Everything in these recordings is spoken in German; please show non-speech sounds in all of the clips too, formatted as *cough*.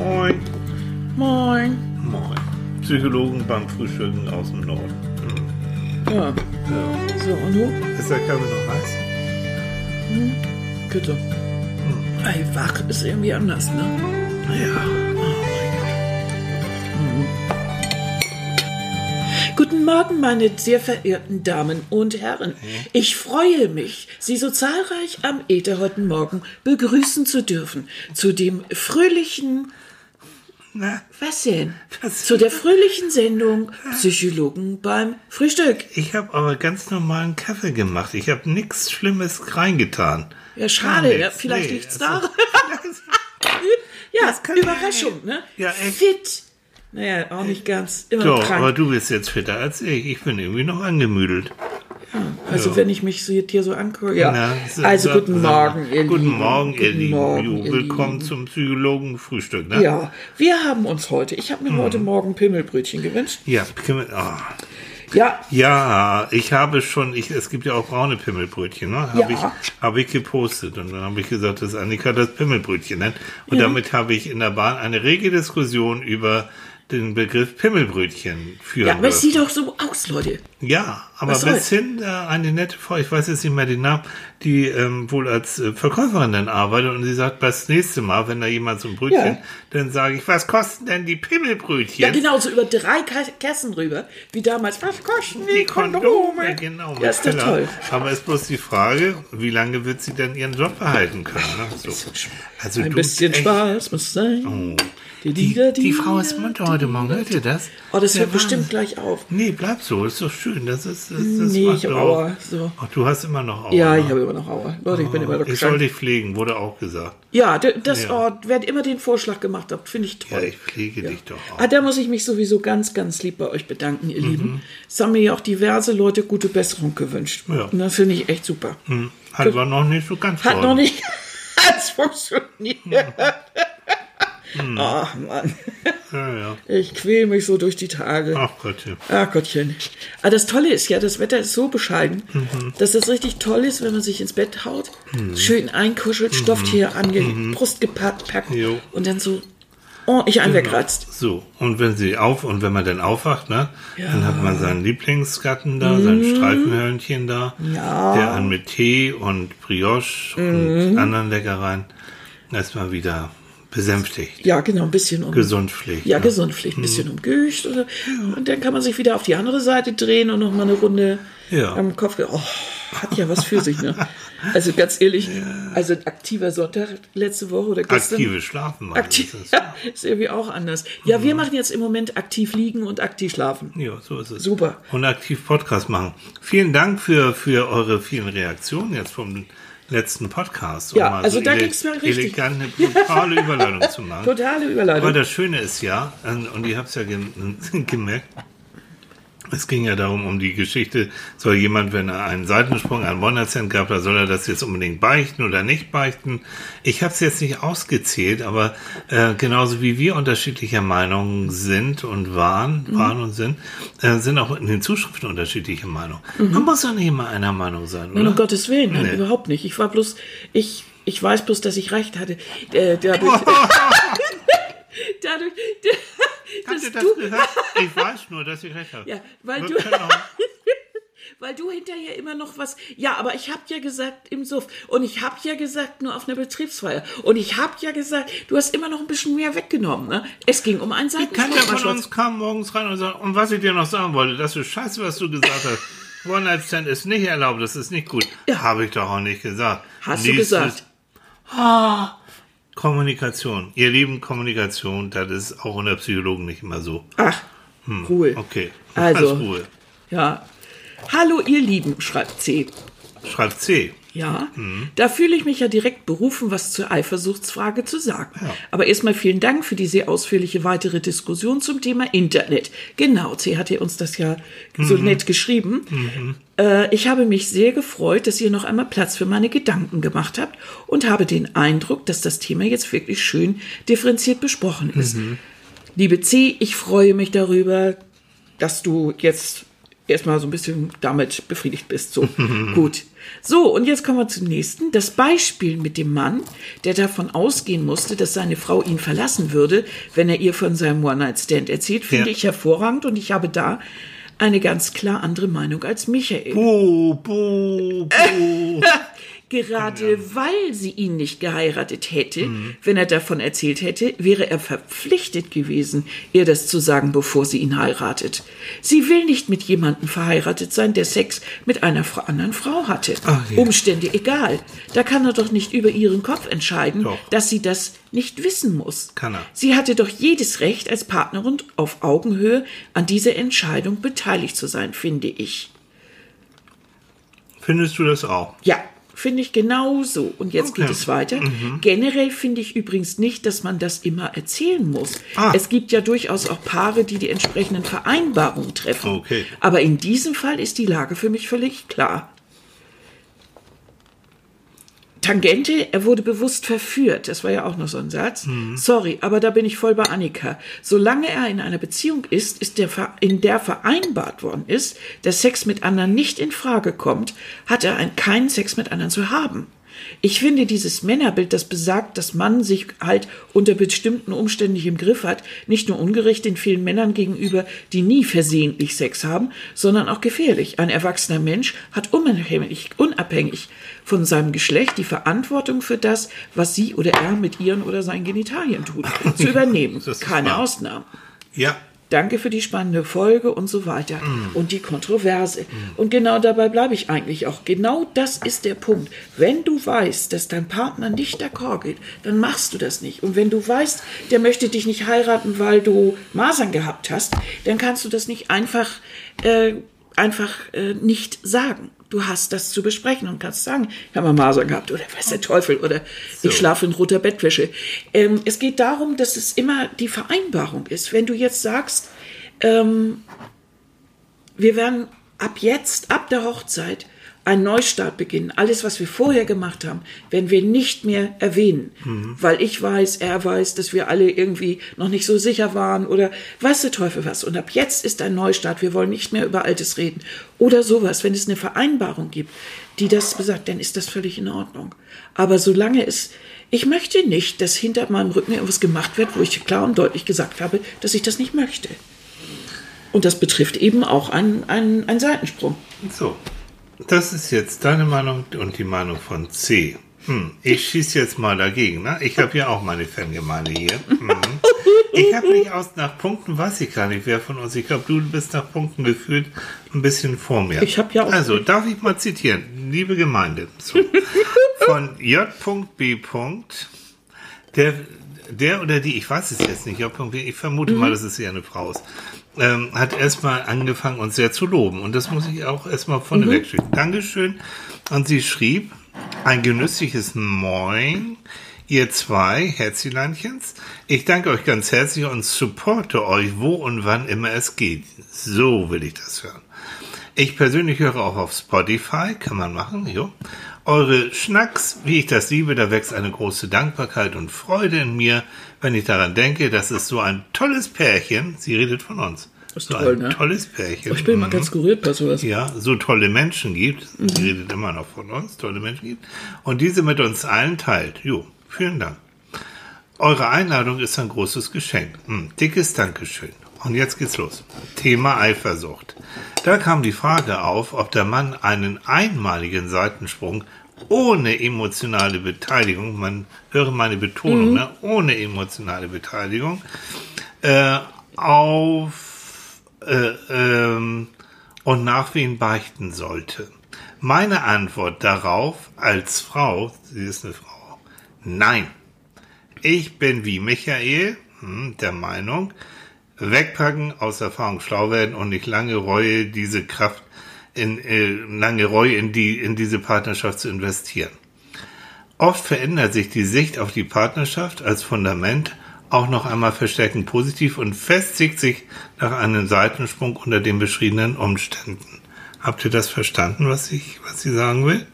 Moin. Moin. Moin. Psychologen beim Frühstücken aus dem Norden. Hm. Ja, Ja. so, und du? Ist der Kaffee noch heiß? Bitte. Ey, wach ist irgendwie anders, ne? Ja. Guten Morgen, meine sehr verehrten Damen und Herren. Ich freue mich, Sie so zahlreich am Äther heute Morgen begrüßen zu dürfen. Zu dem fröhlichen, Na, was denn? Was? Zu der fröhlichen Sendung Psychologen beim Frühstück. ich habe aber ganz normalen Kaffee gemacht. Ich habe nichts Schlimmes reingetan. Ja, schade, ja, nichts. vielleicht Nee, liegt's also- daran. *laughs* *laughs* Ja, Überraschung, ja- ne? Ja, echt. Fit. Naja, auch nicht ganz. Immer Doch, krank. aber du bist jetzt fitter als ich. Ich bin irgendwie noch angemüdelt. Also wenn ich mich so hier so angucke, ja. Na, so- also so- guten Morgen, ihr Guten Lieben. Morgen, ihr Guten Lieben. Morgen, ihr willkommen Lieben. zum Psychologen-Frühstück, ne? Ja, wir haben uns heute, ich habe mir heute Hm. Morgen Pimmelbrötchen gewünscht. Ja, wir- ah. Ja, Ja, ich habe schon, ich, es gibt ja auch braune Pimmelbrötchen, ne? Habe Ja. ich, habe ich gepostet und dann habe ich gesagt, dass Annika das Pimmelbrötchen nennt. Und damit habe ich in der Bahn eine rege Diskussion über den Begriff Pimmelbrötchen führen ja, aber es sieht doch so aus, Leute. Ja, aber Was bis hin äh, eine nette Frau, ich weiß jetzt nicht mehr den Namen, die ähm, wohl als äh, Verkäuferin dann arbeitet und sie sagt, das nächste Mal, wenn da jemand so ein Brötchen, Ja. dann sage ich, was kosten denn die Pimmelbrötchen? Ja, genau, so über drei Kassen rüber, wie damals. Was kosten die Die Kondome? Kondome, genau. Ja, ist doch Keller. toll. Aber ist bloß die Frage, wie lange wird sie denn ihren Job behalten können? Ne? So. Also Ein bisschen echt, Spaß muss sein. Oh. Die, Die, die Frau ist munter heute Morgen, hört ihr das? Oh, das hört bestimmt gleich auf. Nee, bleib so, ist doch schön. Das ist, das, das Nee, ich habe Aua. So. Ach, du hast immer noch Aua. Ja, ne? ich habe immer noch Aua. Leute, ich bin immer noch Ich soll dich pflegen, wurde auch gesagt. Ja, das, Ja. oh, wer immer den Vorschlag gemacht hat, finde ich Ja, toll. ich pflege dich doch auch. Ah, da muss ich mich sowieso ganz, ganz lieb bei euch bedanken, ihr Mhm. Lieben. Es haben mir ja auch diverse Leute gute Besserung gewünscht. Ja. Und das finde ich echt super. Hm, Hat aber noch nicht so ganz Hat toll. noch nicht *laughs* ganz funktioniert. Hm. Ach Mann, Ja, ja. ich quäle mich so durch die Tage. Ach Gottchen. Ach Gottchen. Aber das Tolle ist ja, das Wetter ist so bescheiden, Mhm. dass das richtig toll ist, wenn man sich ins Bett haut, schön einkuschelt, Stofftier an die Brust gepackt packt Mhm. Jo. Genau. und dann so ordentlich einwegratzt. So, und wenn sie auf, und wenn man dann aufwacht, ne, Ja. dann hat man seinen Lieblingsgatten da, sein Streifenhörnchen da, Ja. der einen mit Tee und Brioche und anderen Leckereien erstmal wieder besänftigt. Ja, genau, ein bisschen um. Gesund pflegt. Ja, ne? gesund, vielleicht ein bisschen umgücht. Oder, und dann kann man sich wieder auf die andere Seite drehen und noch mal eine Runde Ja. am Kopf. Oh, hat ja was für sich, ne? *laughs* Also ganz ehrlich, also ein aktiver Sonntag letzte Woche oder gestern. Aktives Schlafen machen. Aktiv, ist, *laughs* ja, ist irgendwie auch anders. Ja, wir machen jetzt im Moment aktiv liegen und aktiv schlafen. ja, so ist es. Super. Und aktiv Podcast machen. Vielen Dank für, für eure vielen Reaktionen jetzt vom letzten Podcast. Ja, mal also da ele- ging's mir richtig. Elegant, eine brutale Überleitung zu machen. *laughs* Totale Aber Überleitung. das Schöne ist ja, und ihr habt es ja gem- *laughs* gemerkt, es ging ja darum, um die Geschichte, soll jemand, wenn er einen Seitensprung, einen One-Night-Stand gab, da soll er das jetzt unbedingt beichten oder nicht beichten. Ich habe es jetzt nicht ausgezählt, aber äh, genauso wie wir unterschiedlicher Meinung sind und waren, Mhm. waren und sind, äh, sind auch in den Zuschriften unterschiedliche Meinungen. Man muss doch nicht immer einer Meinung sein, Nein, oder? um Gottes Willen, nein, Nee. überhaupt nicht. Ich war bloß, ich, ich weiß bloß, dass ich recht hatte. Äh, *laughs* dadurch, *laughs* *laughs* dadurch, Habt dass das du, gehört? Ich weiß nur, dass ich recht habe. Ja, weil Wir du- auch- *laughs* weil du hinterher immer noch was, ja, aber ich hab ja gesagt im Suff und ich hab ja gesagt nur auf einer Betriebsfeier und ich hab ja gesagt, du hast immer noch ein bisschen mehr weggenommen, ne? Es ging um einen Keiner Seitensprung. von uns kam morgens rein und sagt, und was ich dir noch sagen wollte, das ist scheiße, was du gesagt hast. *laughs* One-Night-Stand ist nicht erlaubt, das ist nicht gut. Ja. Habe ich doch auch nicht gesagt. Hast du Nächstes- gesagt? Kommunikation. Ihr lieben Kommunikation, das ist auch unter Psychologen nicht immer so. Ach, Ruhe. Hm, Okay. Also. Ruhe. Ja. Hallo ihr Lieben, schreibt C. Schreibt C. Ja, Hm. da fühle ich mich ja direkt berufen, was zur Eifersuchtsfrage zu sagen. Ja. Aber erstmal vielen Dank für die sehr ausführliche weitere Diskussion zum Thema Internet. Genau, C hat ja uns das ja so Mhm. nett geschrieben. Äh, ich habe mich sehr gefreut, dass ihr noch einmal Platz für meine Gedanken gemacht habt und habe den Eindruck, dass das Thema jetzt wirklich schön differenziert besprochen ist. Mhm. Liebe C, ich freue mich darüber, dass du jetzt erstmal so ein bisschen damit befriedigt bist. So, *laughs* gut. So, und jetzt kommen wir zum nächsten. Das Beispiel mit dem Mann, der davon ausgehen musste, dass seine Frau ihn verlassen würde, wenn er ihr von seinem One-Night-Stand erzählt, finde Ja. ich hervorragend und ich habe da eine ganz klar andere Meinung als Michael. Buh, buh, buh. *laughs* Gerade weil sie ihn nicht geheiratet hätte, Mhm. wenn er davon erzählt hätte, wäre er verpflichtet gewesen, ihr das zu sagen, bevor sie ihn heiratet. Sie will nicht mit jemandem verheiratet sein, der Sex mit einer anderen Frau hatte. Ach ja. Umstände egal. Da kann er doch nicht über ihren Kopf entscheiden, Doch. dass sie das nicht wissen muss. Kann er. Sie hatte doch jedes Recht, als Partnerin auf Augenhöhe an dieser Entscheidung beteiligt zu sein, finde ich. Findest du das auch? Ja, finde ich genau so. Und jetzt Okay. geht es weiter. Generell finde ich übrigens nicht, dass man das immer erzählen muss. Ah. Es gibt ja durchaus auch Paare, die die entsprechenden Vereinbarungen treffen. Okay. Aber in diesem Fall ist die Lage für mich völlig klar. Tangente, er wurde bewusst verführt. Das war ja auch noch so ein Satz. Sorry, aber da bin ich voll bei Annika. Solange er in einer Beziehung ist, ist der, in der vereinbart worden ist, dass Sex mit anderen nicht in Frage kommt, hat er ein, keinen Sex mit anderen zu haben. Ich finde dieses Männerbild, das besagt, dass man sich halt unter bestimmten Umständen nicht im Griff hat, nicht nur ungerecht den vielen Männern gegenüber, die nie versehentlich Sex haben, sondern auch gefährlich. Ein erwachsener Mensch hat unabhängig, unabhängig von seinem Geschlecht die Verantwortung für das, was sie oder er mit ihren oder seinen Genitalien tut, *laughs* zu übernehmen. Keine wahr. Ausnahmen. Ja. Danke für die spannende Folge und so weiter. Und die Kontroverse. Und genau dabei bleibe ich eigentlich auch. Genau das ist der Punkt. Wenn du weißt, dass dein Partner nicht d'accord geht, dann machst du das nicht. Und wenn du weißt, der möchte dich nicht heiraten, weil du Masern gehabt hast, dann kannst du das nicht einfach, äh, einfach äh, nicht sagen. Du hast das zu besprechen und kannst sagen, ich habe mal Masern gehabt oder weiß der Teufel oder ich schlafe in roter Bettwäsche. Ähm, es geht darum, dass es immer die Vereinbarung ist. Wenn du jetzt sagst, ähm, wir werden ab jetzt, ab der Hochzeit, einen Neustart beginnen. Alles, was wir vorher gemacht haben, werden wir nicht mehr erwähnen. Weil ich weiß, er weiß, dass wir alle irgendwie noch nicht so sicher waren oder weiß der Teufel was. Und ab jetzt ist ein Neustart. Wir wollen nicht mehr über Altes reden. Oder sowas. Wenn es eine Vereinbarung gibt, die das besagt, dann ist das völlig in Ordnung. Aber solange es, ich möchte nicht, dass hinter meinem Rücken irgendwas gemacht wird, wo ich klar und deutlich gesagt habe, dass ich das nicht möchte. Und das betrifft eben auch einen, einen, einen Seitensprung. So. Das ist jetzt deine Meinung und die Meinung von C. Hm, ich schieße jetzt mal dagegen. Ne? Ich habe ja auch meine Fangemeinde hier. Hm. Ich habe nicht aus nach Punkten, weiß ich gar nicht, wer von uns. Ich glaube, du bist nach Punkten gefühlt ein bisschen vor mir. Ich hab ja auch- Also, darf ich mal zitieren? Liebe Gemeinde. So. *laughs* Von J.B. Der, der oder die, ich weiß es jetzt nicht, J.B., ich vermute mal, dass es eher eine Frau ist, ähm, hat erstmal angefangen, uns sehr zu loben. Und das muss ich auch erstmal vorneweg schicken. Dankeschön. Und sie schrieb, ein genüssliches Moin, ihr zwei Herzleinchens. Ich danke euch ganz herzlich und supporte euch, wo und wann immer es geht. So will ich das hören. Ich persönlich höre auch auf Spotify, kann man machen, jo. Eure Schnacks, wie ich das liebe, da wächst eine große Dankbarkeit und Freude in mir, wenn ich daran denke, dass es so ein tolles Pärchen, sie redet von uns, ist so toll, ein ne? tolles Pärchen, Ich bin mal mhm, ganz gerührt bei sowas. ja, so tolle Menschen gibt, sie redet immer noch von uns, tolle Menschen gibt, und diese mit uns allen teilt. Jo, vielen Dank. Eure Einladung ist ein großes Geschenk. Hm, dickes Dankeschön. Und jetzt geht's los. Thema Eifersucht. Da kam die Frage auf, ob der Mann einen einmaligen Seitensprung ohne emotionale Beteiligung, man höre meine Betonung, ne, ohne emotionale Beteiligung, äh, auf äh, ähm, und nach wen beichten sollte. Meine Antwort darauf als Frau, sie ist eine Frau, nein. Ich bin wie Michael hm, der Meinung, wegpacken, aus Erfahrung schlau werden und nicht lange Reue diese Kraft in äh, lange Reue in die in diese Partnerschaft zu investieren. Oft verändert sich die Sicht auf die Partnerschaft als Fundament auch noch einmal verstärkend positiv und festigt sich nach einem Seitensprung unter den beschriebenen Umständen. Habt ihr das verstanden, was ich, was sie sagen will?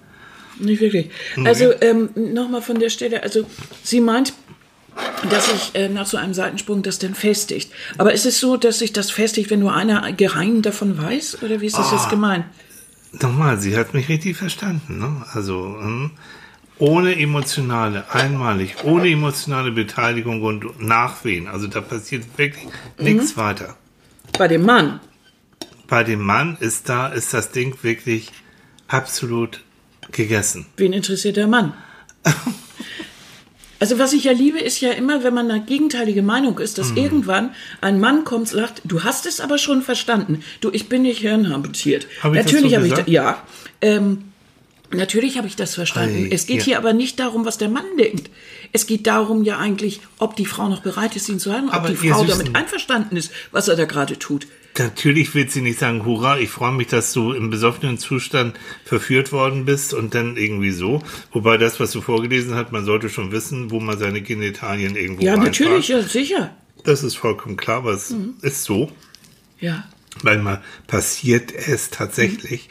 Nicht wirklich. Also ähm, nochmal von der Stelle, also sie meint, dass sich äh, nach so einem Seitensprung das dann festigt. Aber ist es so, dass sich das festigt, wenn nur einer geheim davon weiß? Oder wie ist das jetzt gemeint? Nochmal, sie hat mich richtig verstanden. Ne? Also hm, ohne emotionale, einmalig, ohne emotionale Beteiligung und Nachwehen. Also da passiert wirklich nichts weiter. Bei dem Mann. Bei dem Mann ist da, ist das Ding wirklich absolut gegessen. Wen interessiert der Mann? *laughs* Also was ich ja liebe, ist ja immer, wenn man eine gegenteilige Meinung ist, Mhm. dass irgendwann ein Mann kommt und sagt, du hast es aber schon verstanden. Du, ich bin nicht hirnhabitiert. Hab ich das Natürlich so habe ich da, ja. Ähm, Natürlich habe ich das verstanden. Ei, es geht ja. hier aber nicht darum, was der Mann denkt. Es geht darum ja eigentlich, ob die Frau noch bereit ist, ihn zu heiraten, ob die Frau Süßen- damit einverstanden ist, was er da gerade tut. Natürlich wird sie nicht sagen, hurra, ich freue mich, dass du im besoffenen Zustand verführt worden bist und dann irgendwie so. Wobei das, was du vorgelesen hast, man sollte schon wissen, wo man seine Genitalien irgendwo Ja, reinpackt. natürlich, ja, sicher. Das ist vollkommen klar, aber es Mhm. ist so. Ja. Manchmal passiert es tatsächlich.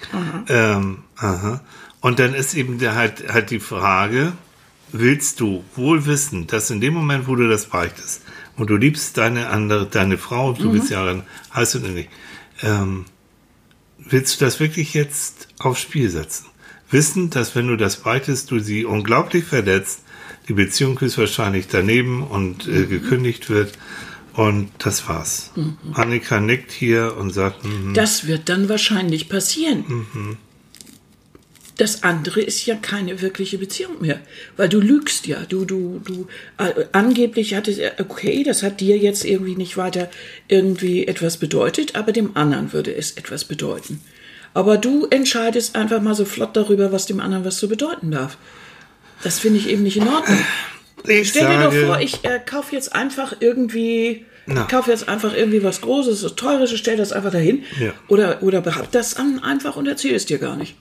Ähm, aha. Und dann ist eben halt, halt die Frage, willst du wohl wissen, dass in dem Moment, wo du das beichtest, und du liebst deine andere, deine Frau, du bist ja ein, heißt du nicht, ähm, willst du das wirklich jetzt aufs Spiel setzen? Wissen, dass wenn du das beichtest, du sie unglaublich verletzt, die Beziehung ist wahrscheinlich daneben und äh, gekündigt wird. Und das war's. Annika nickt hier und sagt, mhm, Das wird dann wahrscheinlich passieren. Mhm. Das andere ist ja keine wirkliche Beziehung mehr, weil du lügst ja. Du, du, du, äh, angeblich hat es, okay, das hat dir jetzt irgendwie nicht weiter irgendwie etwas bedeutet, aber dem anderen würde es etwas bedeuten. Aber du entscheidest einfach mal so flott darüber, was dem anderen was zu bedeuten darf. Das finde ich eben nicht in Ordnung. ich Stell dir doch vor, ich äh, kaufe jetzt einfach irgendwie, Na. ich kaufe jetzt einfach irgendwie was Großes, was Teures, stell das einfach dahin. Ja. Oder, oder behab das an einfach und erzähl es dir gar nicht.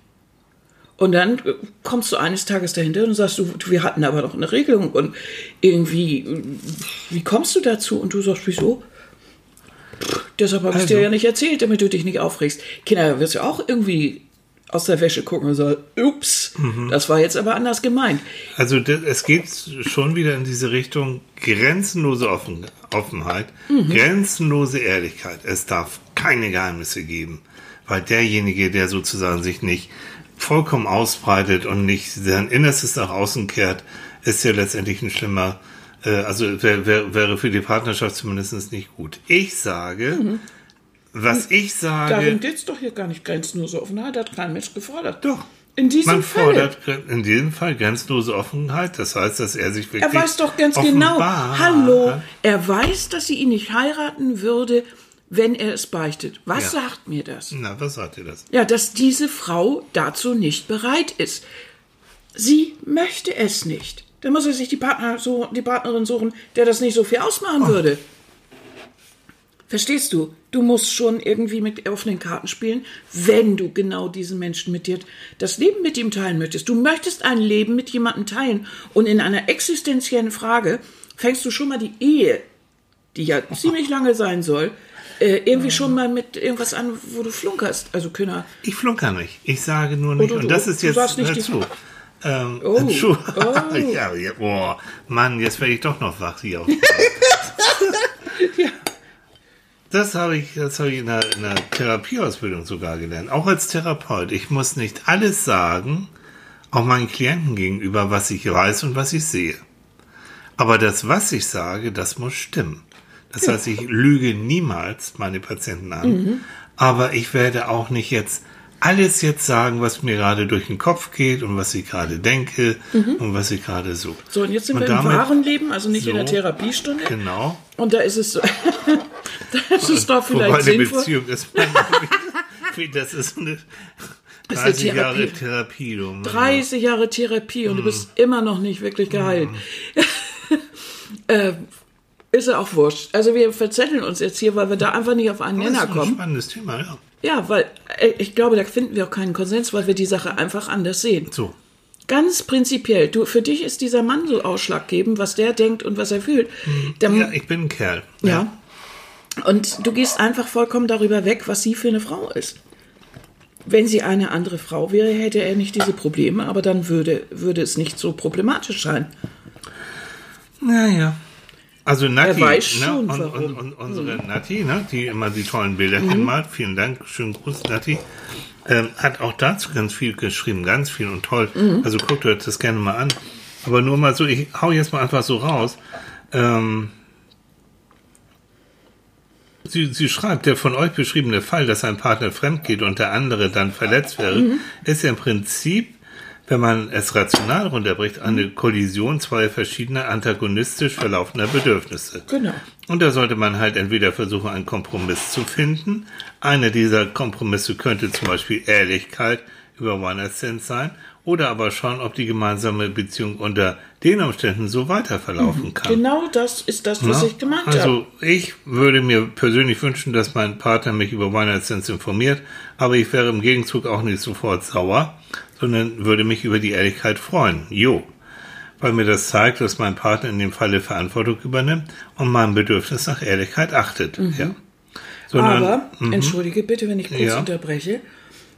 Und dann kommst du eines Tages dahinter und sagst du, wir hatten aber noch eine Regelung und irgendwie, wie kommst du dazu? Und du sagst, wieso? Deshalb habe ich Also. dir ja nicht erzählt, damit du dich nicht aufregst. Kinder, wirst du auch irgendwie aus der Wäsche gucken und sagen, ups, Mhm. das war jetzt aber anders gemeint. Also das, es geht schon wieder in diese Richtung grenzenlose Offen, Offenheit, grenzenlose Ehrlichkeit. Es darf keine Geheimnisse geben, weil derjenige, der sozusagen sich nicht vollkommen ausbreitet und nicht sein Innerstes nach außen kehrt, ist ja letztendlich ein schlimmer, äh, also wär, wär, wäre für die Partnerschaft zumindest nicht gut. Ich sage, was ich Darum sage, geht es doch hier gar nicht grenzenlose Offenheit, hat kein Mensch gefordert. doch. In diesem Man Fall. fordert in diesem Fall grenzenlose Offenheit. Das heißt, dass er sich wirklich Er weiß doch ganz genau, hallo, er weiß, dass sie ihn nicht heiraten würde, wenn er es beichtet. Was Ja. sagt mir das? Na, was sagt ihr das? Ja, dass diese Frau dazu nicht bereit ist. Sie möchte es nicht. Dann muss er sich die, Partner, so, die Partnerin suchen, der das nicht so viel ausmachen würde. Verstehst du? Du musst schon irgendwie mit offenen Karten spielen, wenn du genau diesen Menschen mit dir das Leben mit ihm teilen möchtest. Du möchtest ein Leben mit jemandem teilen und in einer existenziellen Frage fängst du schon mal die Ehe, die ja *laughs* ziemlich lange sein soll, äh, irgendwie schon mal mit irgendwas an, wo du flunkerst. Also Könner. Ich flunker nicht. Ich sage nur nicht. du- und das ist du jetzt dazu. Ähm, Oh. *laughs* Entschu- Oh. *laughs* ja, ja, boah, Mann, jetzt werde ich doch noch wach hier. Auf *laughs* Ja. Das habe ich, das habe ich in der, in der Therapieausbildung sogar gelernt. Auch als Therapeut. Ich muss nicht alles sagen, auch meinen Klienten gegenüber, was ich weiß und was ich sehe. Aber das, was ich sage, das muss stimmen. Das heißt, ich lüge niemals meine Patienten an. Mhm. Aber ich werde auch nicht jetzt alles jetzt sagen, was mir gerade durch den Kopf geht und was ich gerade denke und was ich gerade so. Mhm. So, und jetzt sind Und wir im wahren Leben, also nicht in der So. Therapiestunde. Genau. Und da ist es so. *laughs* da ist es doch Wobei vielleicht eine sinnvoll. Beziehung ist. *laughs* das ist eine Das ist eine 30 Jahre Therapie. Du Mann. 30 Jahre Therapie und du bist Mhm. immer noch nicht wirklich geheilt. *laughs* äh, ist ja auch wurscht. Also wir verzetteln uns jetzt hier, weil wir da einfach nicht auf einen Das ist Nenner ein kommen. spannendes Thema, ja. Ja, weil äh, ich glaube, da finden wir auch keinen Konsens, weil wir die Sache einfach anders sehen. So. Ganz prinzipiell. Du, für dich ist dieser Mann so ausschlaggebend, was der denkt und was er fühlt. Mhm. Ja, ich bin ein Kerl. ja. Und du gehst einfach vollkommen darüber weg, was sie für eine Frau ist. Wenn sie eine andere Frau wäre, hätte er nicht diese Probleme, aber dann würde, würde es nicht so problematisch sein. Naja. Also Nati, ne, und, und, und unsere Nati, ne, die immer die tollen Bilder hinmalt, vielen Dank, schönen Gruß, Nati, ähm, hat auch dazu ganz viel geschrieben, ganz viel und toll. Also guckt euch das gerne mal an. Aber nur mal so, ich hau jetzt mal einfach so raus. Ähm, Sie, sie schreibt, der von euch beschriebene Fall, dass ein Partner fremd geht und der andere dann verletzt wäre, ist ja im Prinzip, wenn man es rational runterbricht, eine Kollision zweier verschiedener antagonistisch verlaufender Bedürfnisse. Genau. Und da sollte man halt entweder versuchen, einen Kompromiss zu finden. Einer dieser Kompromisse könnte zum Beispiel Ehrlichkeit über One-Night-Stand sein oder aber schauen, ob die gemeinsame Beziehung unter den Umständen so weiter verlaufen kann. Genau das ist das, was Ja? ich gemeint habe. Also ich würde mir persönlich wünschen, dass mein Partner mich über One-Night-Stands informiert, aber ich wäre im Gegenzug auch nicht sofort sauer, sondern würde mich über die Ehrlichkeit freuen. Jo. Weil mir das zeigt, dass mein Partner in dem Falle Verantwortung übernimmt und mein Bedürfnis nach Ehrlichkeit achtet. Ja. Sondern, Mhm. Aber, entschuldige bitte, wenn ich kurz Ja. unterbreche,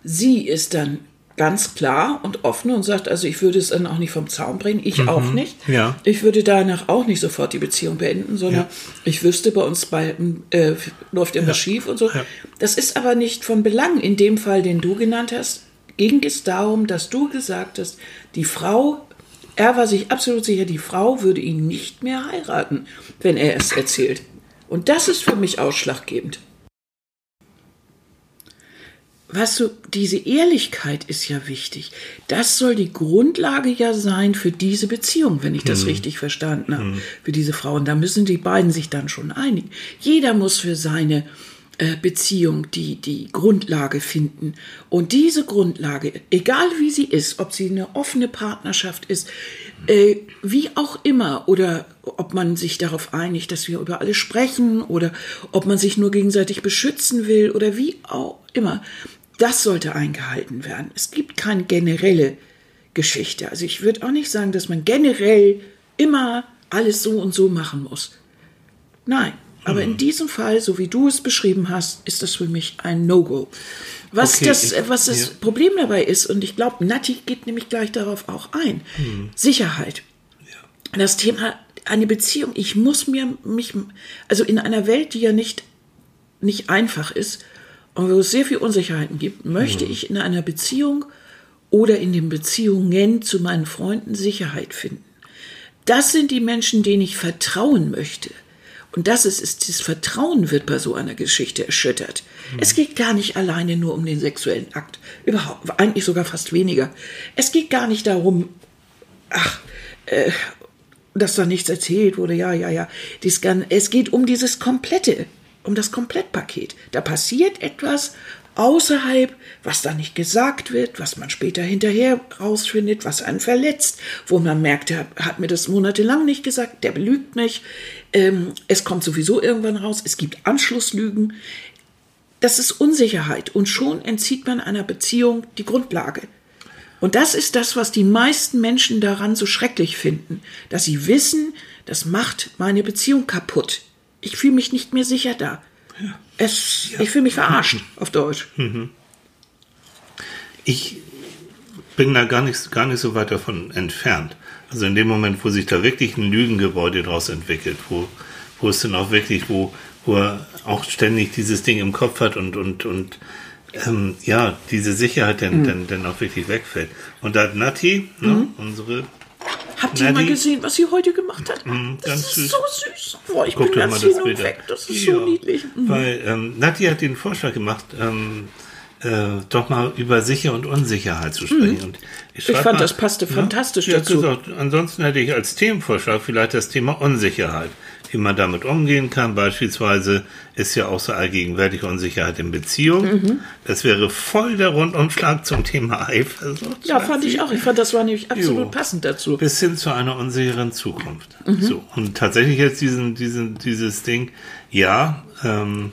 sie ist dann ganz klar und offen und sagt, also ich würde es dann auch nicht vom Zaun bringen, ich auch nicht. Mhm. Ja. Ich würde danach auch nicht sofort die Beziehung beenden, sondern Ja. ich wüsste, bei uns beiden äh, läuft irgendwas schief und so. Ja. Das ist aber nicht von Belang. In dem Fall, den du genannt hast, ging es darum, dass du gesagt hast, die Frau, er war sich absolut sicher, die Frau würde ihn nicht mehr heiraten, wenn er es erzählt. Und das ist für mich ausschlaggebend. Weißt du, diese Ehrlichkeit ist ja wichtig. Das soll die Grundlage ja sein für diese Beziehung, wenn ich das richtig verstanden habe, für diese Frauen. Da müssen die beiden sich dann schon einigen. Jeder muss für seine Beziehung die, die Grundlage finden. Und diese Grundlage, egal wie sie ist, ob sie eine offene Partnerschaft ist, äh, wie auch immer, oder ob man sich darauf einigt, dass wir über alles sprechen, oder ob man sich nur gegenseitig beschützen will, oder wie auch immer, das sollte eingehalten werden. Es gibt keine generelle Geschichte. Also ich würde auch nicht sagen, dass man generell immer alles so und so machen muss. Nein, aber in diesem Fall, so wie du es beschrieben hast, ist das für mich ein No-Go. Was, Okay, das, ich- äh, was das ja. Problem dabei ist, und ich glaube, Nati geht nämlich gleich darauf auch ein, Mhm. Sicherheit. Das Thema, eine Beziehung, ich muss mir mich, also in einer Welt, die ja nicht, nicht einfach ist und wo es sehr viel Unsicherheiten gibt, möchte ich in einer Beziehung oder in den Beziehungen zu meinen Freunden Sicherheit finden. Das sind die Menschen, denen ich vertrauen möchte. Und das ist, ist dieses Vertrauen wird bei so einer Geschichte erschüttert. Es geht gar nicht alleine nur um den sexuellen Akt. Überhaupt, eigentlich sogar fast weniger. Es geht gar nicht darum, ach, äh, dass da nichts erzählt wurde. Ja, ja, ja. Dies gan- es geht um dieses Komplette, um das Komplettpaket. Da passiert etwas außerhalb, was da nicht gesagt wird, was man später hinterher rausfindet, was einen verletzt, wo man merkt, der hat mir das monatelang nicht gesagt, der belügt mich. Ähm, es kommt sowieso irgendwann raus, es gibt Anschlusslügen. Das ist Unsicherheit und schon entzieht man einer Beziehung die Grundlage. Und das ist das, was die meisten Menschen daran so schrecklich finden, dass sie wissen, das macht meine Beziehung kaputt. Ich fühle mich nicht mehr sicher da. Es, Ich fühle mich verarscht, auf Deutsch. Ich bin da gar nicht, gar nicht so weit davon entfernt. Also in dem Moment, wo sich da wirklich ein Lügengebäude draus entwickelt, wo, wo es dann auch wirklich, wo, wo er auch ständig dieses Ding im Kopf hat und, und, und ähm, ja, diese Sicherheit dann, dann, dann auch wirklich wegfällt. Und da hat Nati, ne, unsere, Habt ihr Na, mal gesehen, was sie heute gemacht hat? ganz das ist süß. so süß. Boah, ich guck bin ganz das hin und weg. Das ist Ja, so niedlich. Mhm. Weil ähm, Nati hat den Vorschlag gemacht, ähm, äh, doch mal über Sicher und Unsicherheit zu sprechen. Mhm. Ich schreib fand, das passte fantastisch ja, dazu. Gesagt, ansonsten hätte ich als Themenvorschlag vielleicht das Thema Unsicherheit. Wie man damit umgehen kann. Beispielsweise ist ja auch so allgegenwärtig Unsicherheit in Beziehungen. Mhm. Das wäre voll der Rundumschlag zum Thema Eifersucht. Ja, fand ich auch. Ich fand, das war nämlich absolut Jo. passend dazu. Bis hin zu einer unsicheren Zukunft. Mhm. So. Und tatsächlich jetzt diesen, diesen, dieses Ding, ja, ähm,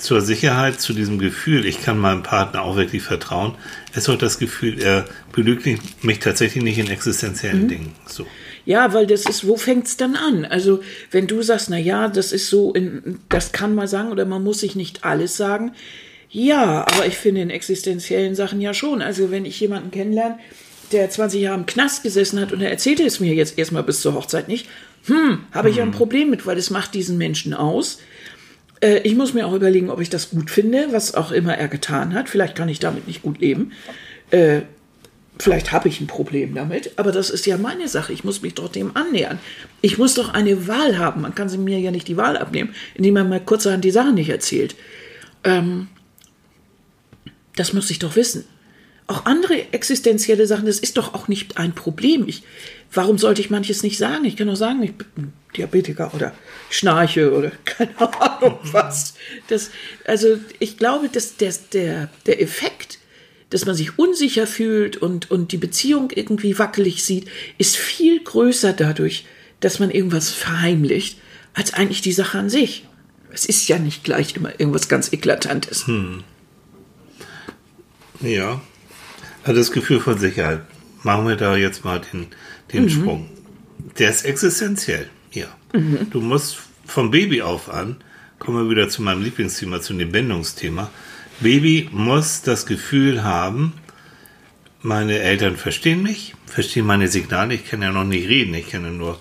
zur Sicherheit, zu diesem Gefühl, ich kann meinem Partner auch wirklich vertrauen. Es hat das Gefühl, er belügt mich tatsächlich nicht in Mhm. existenziellen Dingen. So. Ja, weil das ist, wo fängt's dann an? Also, wenn du sagst, na ja, das ist so, in, das kann man sagen oder man muss sich nicht alles sagen. Ja, aber ich finde in existenziellen Sachen ja schon. Also, wenn ich jemanden kennenlerne, der 20 Jahre im Knast gesessen hat und er erzählte es mir jetzt erstmal bis zur Hochzeit nicht, hm, habe ich ein Problem mit, weil es macht diesen Menschen aus. Äh, ich muss mir auch überlegen, ob ich das gut finde, was auch immer er getan hat. Vielleicht kann ich damit nicht gut leben. Äh, vielleicht habe ich ein Problem damit, aber das ist ja meine Sache. Ich muss mich doch dem annähern. Ich muss doch eine Wahl haben. Man kann sie mir ja nicht die Wahl abnehmen, indem man mal kurzerhand die Sachen nicht erzählt. Ähm, das muss ich doch wissen. Auch andere existenzielle Sachen, das ist doch auch nicht ein Problem. Ich, warum sollte ich manches nicht sagen? Ich kann doch sagen, ich bin Diabetiker oder schnarche oder *laughs* keine Ahnung was. Das, also ich glaube, dass der, der, der Effekt, dass man sich unsicher fühlt und, und die Beziehung irgendwie wackelig sieht, ist viel größer dadurch, dass man irgendwas verheimlicht, als eigentlich die Sache an sich. Es ist ja nicht gleich immer irgendwas ganz Eklatantes. Hm. Ja, also das Gefühl von Sicherheit. Machen wir da jetzt mal den, den mhm. Sprung. Der ist existenziell, ja. Mhm. Du musst vom Baby auf an, kommen wir wieder zu meinem Lieblingsthema, zu dem Bindungsthema. Baby muss das Gefühl haben, meine Eltern verstehen mich, verstehen meine Signale. Ich kann ja noch nicht reden, ich kann ja nur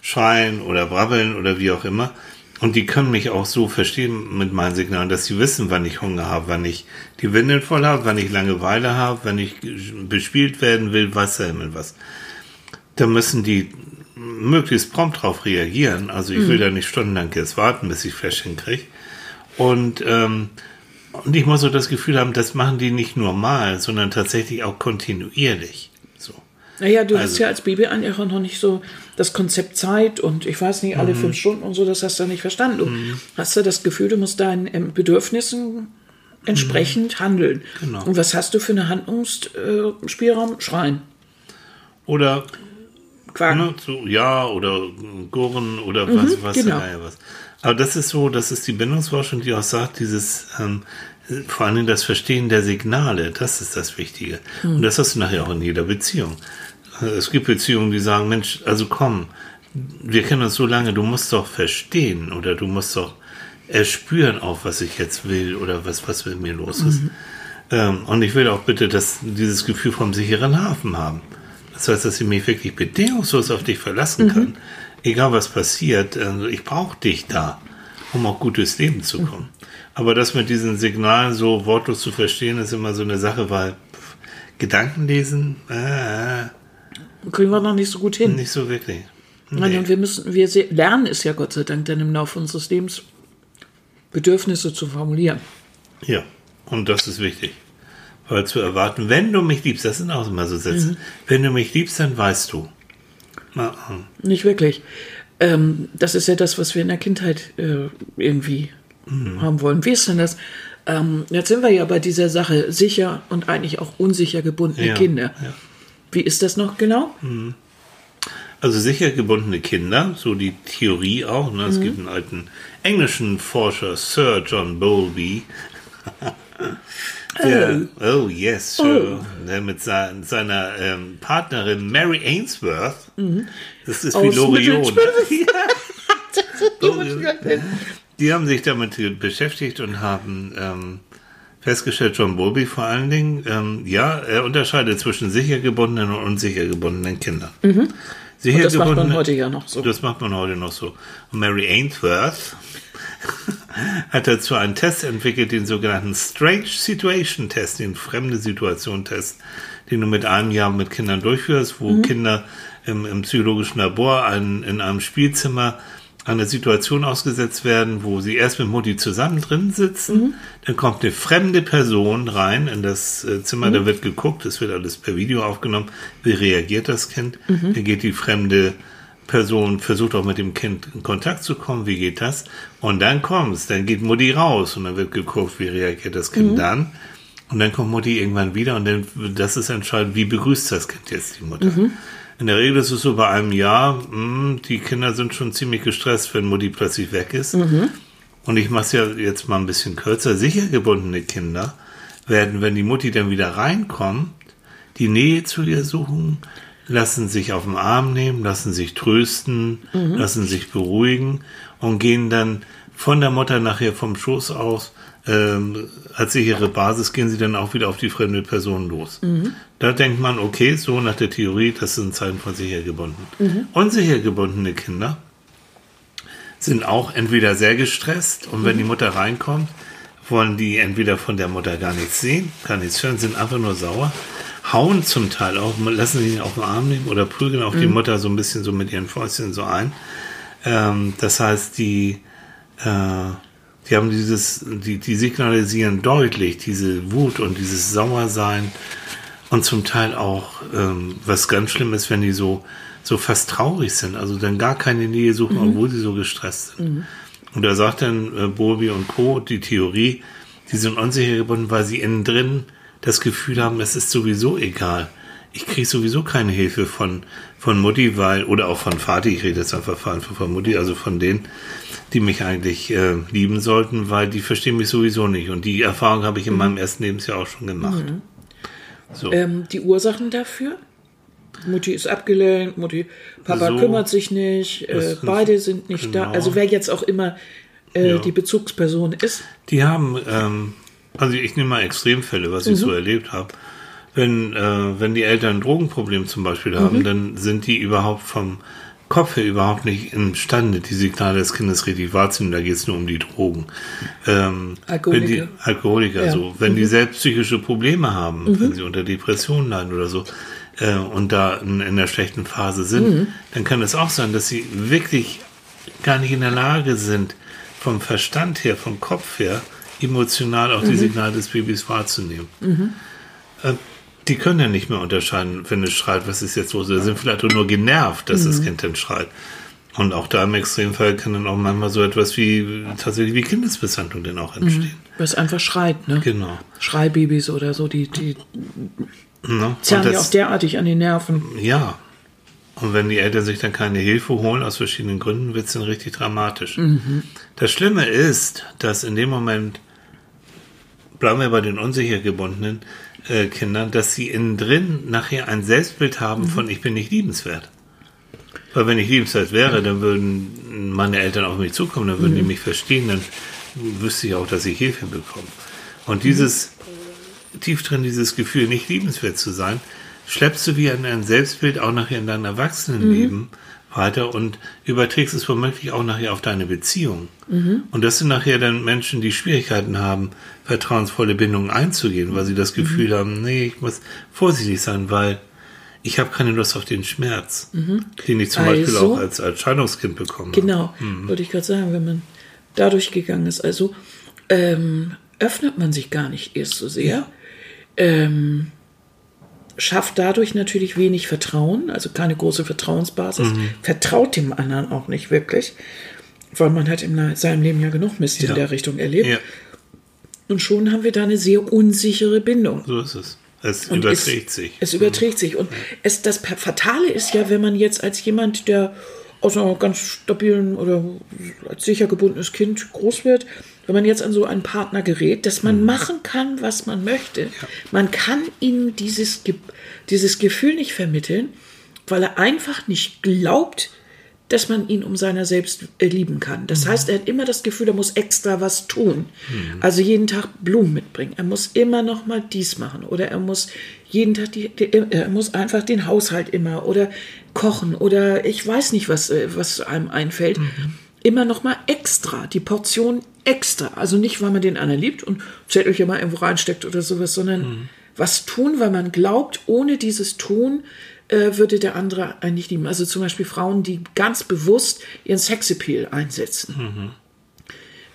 schreien oder brabbeln oder wie auch immer. Und die können mich auch so verstehen mit meinen Signalen, dass sie wissen, wann ich Hunger habe, wann ich die Windeln voll habe, wann ich Langeweile habe, wenn ich bespielt werden will, was Himmel was. Da müssen die möglichst prompt darauf reagieren. Also ich will mhm. da nicht stundenlang jetzt warten, bis ich Fläschchen kriege. Und, ähm, und ich muss so das Gefühl haben, das machen die nicht nur mal, sondern tatsächlich auch kontinuierlich. Naja, du also, hast ja als Babyanlehrer noch nicht so das Konzept Zeit und ich weiß nicht, alle mhm. fünf Stunden und so, das hast du nicht verstanden. Du mhm. hast ja das Gefühl, du musst deinen ähm, Bedürfnissen entsprechend mhm. handeln. Genau. Und was hast du für einen Handlungsspielraum? Schreien. Oder Quaken. Ne, so, ja, oder Gurren oder was, mhm, was, genau. ja, was. Aber das ist so, das ist die Bindungsforschung, die auch sagt, dieses, ähm, vor allem das Verstehen der Signale, das ist das Wichtige. Mhm. Und das hast du nachher auch in jeder Beziehung. Es gibt Beziehungen, die sagen, Mensch, also komm, wir kennen uns so lange, du musst doch verstehen oder du musst doch erspüren auch, was ich jetzt will oder was, was mit mir los ist. Mhm. Ähm, und ich will auch bitte, dass dieses Gefühl vom sicheren Hafen haben. Das heißt, dass ich mich wirklich bedingungslos auf dich verlassen mhm. kann. Egal was passiert, also ich brauche dich da, um auch gut durchs Leben zu kommen. Mhm. Aber das mit diesen Signalen so wortlos zu verstehen, ist immer so eine Sache, weil Gedanken lesen, äh, kriegen wir noch nicht so gut hin. Nicht so wirklich. Nee. Und wir müssen, wir lernen es ja Gott sei Dank dann im Laufe unseres Lebens, Bedürfnisse zu formulieren. Ja, und das ist wichtig. Weil zu erwarten, wenn du mich liebst, das sind auch immer so Sätze, mhm. wenn du mich liebst, dann weißt du. Na, Nicht wirklich. Ähm, das ist ja das, was wir in der Kindheit äh, irgendwie mhm. haben wollen. Wie ist denn das? Ähm, jetzt sind wir ja bei dieser Sache sicher und eigentlich auch unsicher gebundene ja, Kinder. Ja. Wie ist das noch genau? Mhm. Also sicher gebundene Kinder, so die Theorie auch. Ne? Es mhm. gibt einen alten englischen Forscher, Sir John Bowlby. *laughs* Der, oh. oh. yes, sure. Oh. Der mit sein, seiner ähm, Partnerin Mary Ainsworth. Mhm. Das ist wie Loriot. *laughs* *laughs* die haben sich damit beschäftigt und haben ähm, festgestellt, John Bowlby vor allen Dingen, ähm, ja, er unterscheidet zwischen sicher gebundenen und unsicher gebundenen Kindern. Mhm. Sicher und das macht man heute ja noch so. Das macht man heute noch so. Und Mary Ainsworth *laughs* hat dazu einen Test entwickelt, den sogenannten Strange Situation Test, den fremde Situation Test, den du mit einem Jahr mit Kindern durchführst, wo mhm. Kinder im, im psychologischen Labor ein, in einem Spielzimmer einer Situation ausgesetzt werden, wo sie erst mit Mutti zusammen drin sitzen, mhm. dann kommt eine fremde Person rein in das äh, Zimmer, mhm. da wird geguckt, es wird alles per Video aufgenommen, wie reagiert das Kind, mhm. dann geht die fremde Person, versucht auch mit dem Kind in Kontakt zu kommen, wie geht das, und dann kommt's, dann geht Mutti raus und dann wird geguckt, wie reagiert das Kind mhm. dann, und dann kommt Mutti irgendwann wieder und dann, das ist entscheidend, wie begrüßt das Kind jetzt die Mutter. In der Regel ist es so bei einem Jahr, mh, hm, die Kinder sind schon ziemlich gestresst, wenn Mutti plötzlich weg ist. Mhm. Und ich mache es ja jetzt mal ein bisschen kürzer. Sicher gebundene Kinder werden, wenn die Mutti dann wieder reinkommt, die Nähe zu ihr suchen, lassen sich auf den Arm nehmen, lassen sich trösten, mhm. lassen sich beruhigen und gehen dann von der Mutter nachher vom Schoß aus ähm, als sichere Basis gehen sie dann auch wieder auf die fremde Person los. Da denkt man, okay, so nach der Theorie, das sind Zeiten von sicher gebunden. Unsicher gebundene Kinder sind auch entweder sehr gestresst und wenn die Mutter reinkommt, wollen die entweder von der Mutter gar nichts sehen, gar nichts hören, sind einfach nur sauer, hauen zum Teil auch, lassen sich auf den Arm nehmen oder prügeln auf die Mutter so ein bisschen so mit ihren Fäustchen so ein. Ähm, das heißt, die, äh, die haben dieses, die, die signalisieren deutlich diese Wut und dieses Sauersein und zum Teil auch, ähm, was ganz schlimm ist, wenn die so, so fast traurig sind, also dann gar keine Nähe suchen, obwohl sie so gestresst sind. Und da sagt dann äh, Bobi und Co. die Theorie, die sind unsicher gebunden, weil sie innen drin das Gefühl haben, es ist sowieso egal. Ich kriege sowieso keine Hilfe von, von Mutti, weil, oder auch von Vati, ich rede jetzt einfach von, von Mutti, also von denen, die mich eigentlich äh, lieben sollten, weil die verstehen mich sowieso nicht. Und die Erfahrung habe ich in meinem ersten Lebensjahr auch schon gemacht. So. Ähm, die Ursachen dafür? Mutti ist abgelenkt, Mutti, Papa So. kümmert sich nicht, äh, beide sind nicht da. genau. Also wer jetzt auch immer äh, Ja. die Bezugsperson ist. Die haben, ähm, also ich nehme mal Extremfälle, was ich so erlebt habe. Wenn, äh, wenn die Eltern ein Drogenproblem zum Beispiel haben, dann sind die überhaupt vom Kopf her überhaupt nicht imstande, die Signale des Kindes richtig wahrzunehmen. Da geht es nur um die Drogen. Ähm, Alkoholiker. Wenn die, Alkoholiker, Ja. so. Wenn die selbst psychische Probleme haben, wenn sie unter Depressionen leiden oder so, äh, und da in, in einer schlechten Phase sind, dann kann es auch sein, dass sie wirklich gar nicht in der Lage sind, vom Verstand her, vom Kopf her, emotional auch die Signale des Babys wahrzunehmen. Äh, die können ja nicht mehr unterscheiden, wenn es schreit, was ist jetzt los. Oder sind vielleicht nur genervt, dass das Kind dann schreit. Und auch da im Extremfall kann dann auch manchmal so etwas wie tatsächlich wie Kindesmisshandlung dann auch entstehen. Was einfach schreit, ne? Genau. Schreibabys oder so, die, die Ne? zerren ja auch derartig an den Nerven. Ja. Und wenn die Eltern sich dann keine Hilfe holen, aus verschiedenen Gründen, wird es dann richtig dramatisch. Das Schlimme ist, dass in dem Moment, bleiben wir bei den unsicher gebundenen äh, Kindern, dass sie innen drin nachher ein Selbstbild haben von ich bin nicht liebenswert. Weil wenn ich liebenswert wäre, dann würden meine Eltern auf mich zukommen, dann würden die mich verstehen, dann wüsste ich auch, dass ich Hilfe bekomme. Und dieses tief drin, dieses Gefühl, nicht liebenswert zu sein, schleppst du wie ein, ein Selbstbild auch nachher in dein Erwachsenenleben weiter und überträgst es womöglich auch nachher auf deine Beziehung. Und das sind nachher dann Menschen, die Schwierigkeiten haben, vertrauensvolle Bindungen einzugehen, weil sie das Gefühl haben, nee, ich muss vorsichtig sein, weil ich habe keine Lust auf den Schmerz, den ich zum Beispiel Also- auch als, als Scheidungskind bekommen Genau, Mhm. wollte ich gerade sagen, wenn man da durchgegangen ist. Also ähm, öffnet man sich gar nicht erst so sehr. Ähm, schafft dadurch natürlich wenig Vertrauen, also keine große Vertrauensbasis. Mhm. Vertraut dem anderen auch nicht wirklich, weil man hat in seinem Leben ja genug Mist Ja. in der Richtung erlebt. Ja, Und schon haben wir da eine sehr unsichere Bindung. so ist es. Es Und überträgt es, sich. Es überträgt sich. Und es, das Fatale ist ja, wenn man jetzt als jemand, der aus einer ganz stabilen oder als sicher gebundenes Kind groß wird, wenn man jetzt an so einen Partner gerät, dass man machen kann, was man möchte. Man kann ihm dieses, dieses Gefühl nicht vermitteln, weil er einfach nicht glaubt, dass man ihn um seiner selbst äh, lieben kann. Das heißt, er hat immer das Gefühl, er muss extra was tun. Also jeden Tag Blumen mitbringen. Er muss immer noch mal dies machen oder er muss jeden Tag die, die er muss einfach den Haushalt immer oder kochen oder ich weiß nicht was äh, was einem einfällt. Immer noch mal extra die Portion extra. Also nicht, weil man den anderen liebt und Zettelchen mal irgendwo reinsteckt oder sowas, sondern was tun, weil man glaubt, ohne dieses Tun äh, würde der andere eigentlich lieben. Also zum Beispiel Frauen, die ganz bewusst ihren Sexappeal einsetzen.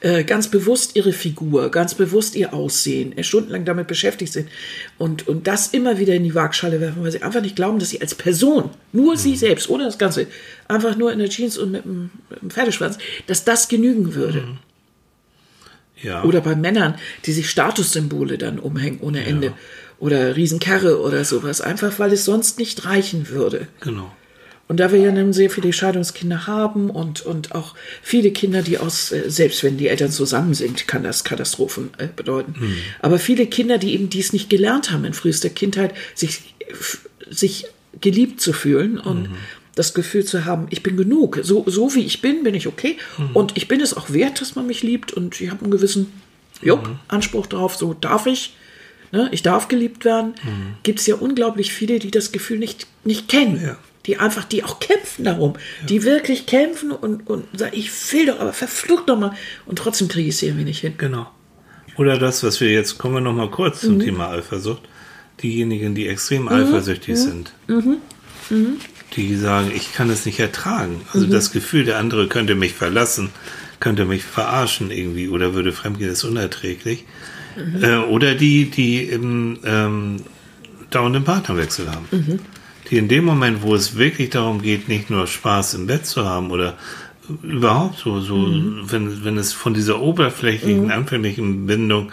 Äh, ganz bewusst ihre Figur, ganz bewusst ihr Aussehen, äh, stundenlang damit beschäftigt sind und, und das immer wieder in die Waagschale werfen, weil sie einfach nicht glauben, dass sie als Person, nur sie selbst, ohne das Ganze, einfach nur in der Jeans und mit dem, mit dem Pferdeschwanz, dass das genügen würde. Ja. Oder bei Männern, die sich Statussymbole dann umhängen ohne Ende. Oder Riesenkarre oder sowas. Einfach weil es sonst nicht reichen würde. genau. Und da wir ja nun sehr viele Scheidungskinder haben und, und auch viele Kinder, die aus, äh, selbst wenn die Eltern zusammen sind, kann das Katastrophen äh, bedeuten. Aber viele Kinder, die eben dies nicht gelernt haben in frühester Kindheit, sich, sich geliebt zu fühlen und das Gefühl zu haben, ich bin genug. So, so wie ich bin, bin ich okay. Und ich bin es auch wert, dass man mich liebt und ich habe einen gewissen jupp, Anspruch drauf, so darf ich, ne, ich darf geliebt werden, gibt es ja unglaublich viele, die das Gefühl nicht, nicht kennen. Ja. Die einfach, die auch kämpfen darum, die wirklich kämpfen und, und sagen, ich will doch, aber verflucht doch mal. Und trotzdem kriege ich es irgendwie nicht hin. Genau. Oder das, was wir jetzt, kommen wir noch mal kurz zum Thema Eifersucht. Diejenigen, die extrem eifersüchtig sind. Die sagen, ich kann es nicht ertragen. Also das Gefühl, der andere könnte mich verlassen, könnte mich verarschen irgendwie oder würde fremdgehen, ist unerträglich. Äh, oder die, die eben ähm, dauernden Partnerwechsel haben. Die in dem Moment, wo es wirklich darum geht, nicht nur Spaß im Bett zu haben oder überhaupt so, so wenn, wenn es von dieser oberflächlichen, anfänglichen Bindung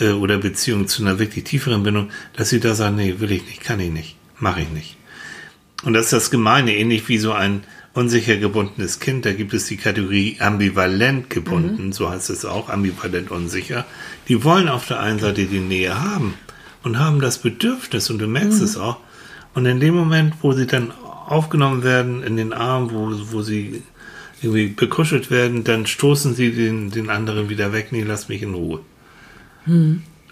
äh, oder Beziehung zu einer wirklich tieferen Bindung, dass sie da sagen, nee, will ich nicht, kann ich nicht, mache ich nicht. Und das ist das Gemeine, ähnlich wie so ein unsicher gebundenes Kind, da gibt es die Kategorie ambivalent gebunden, so heißt es auch, ambivalent unsicher. Die wollen auf der einen Seite die Nähe haben und haben das Bedürfnis, und du merkst es auch, und in dem Moment, wo sie dann aufgenommen werden in den Arm, wo, wo sie irgendwie bekuschelt werden, dann stoßen sie den, den anderen wieder weg, nee, lass mich in Ruhe.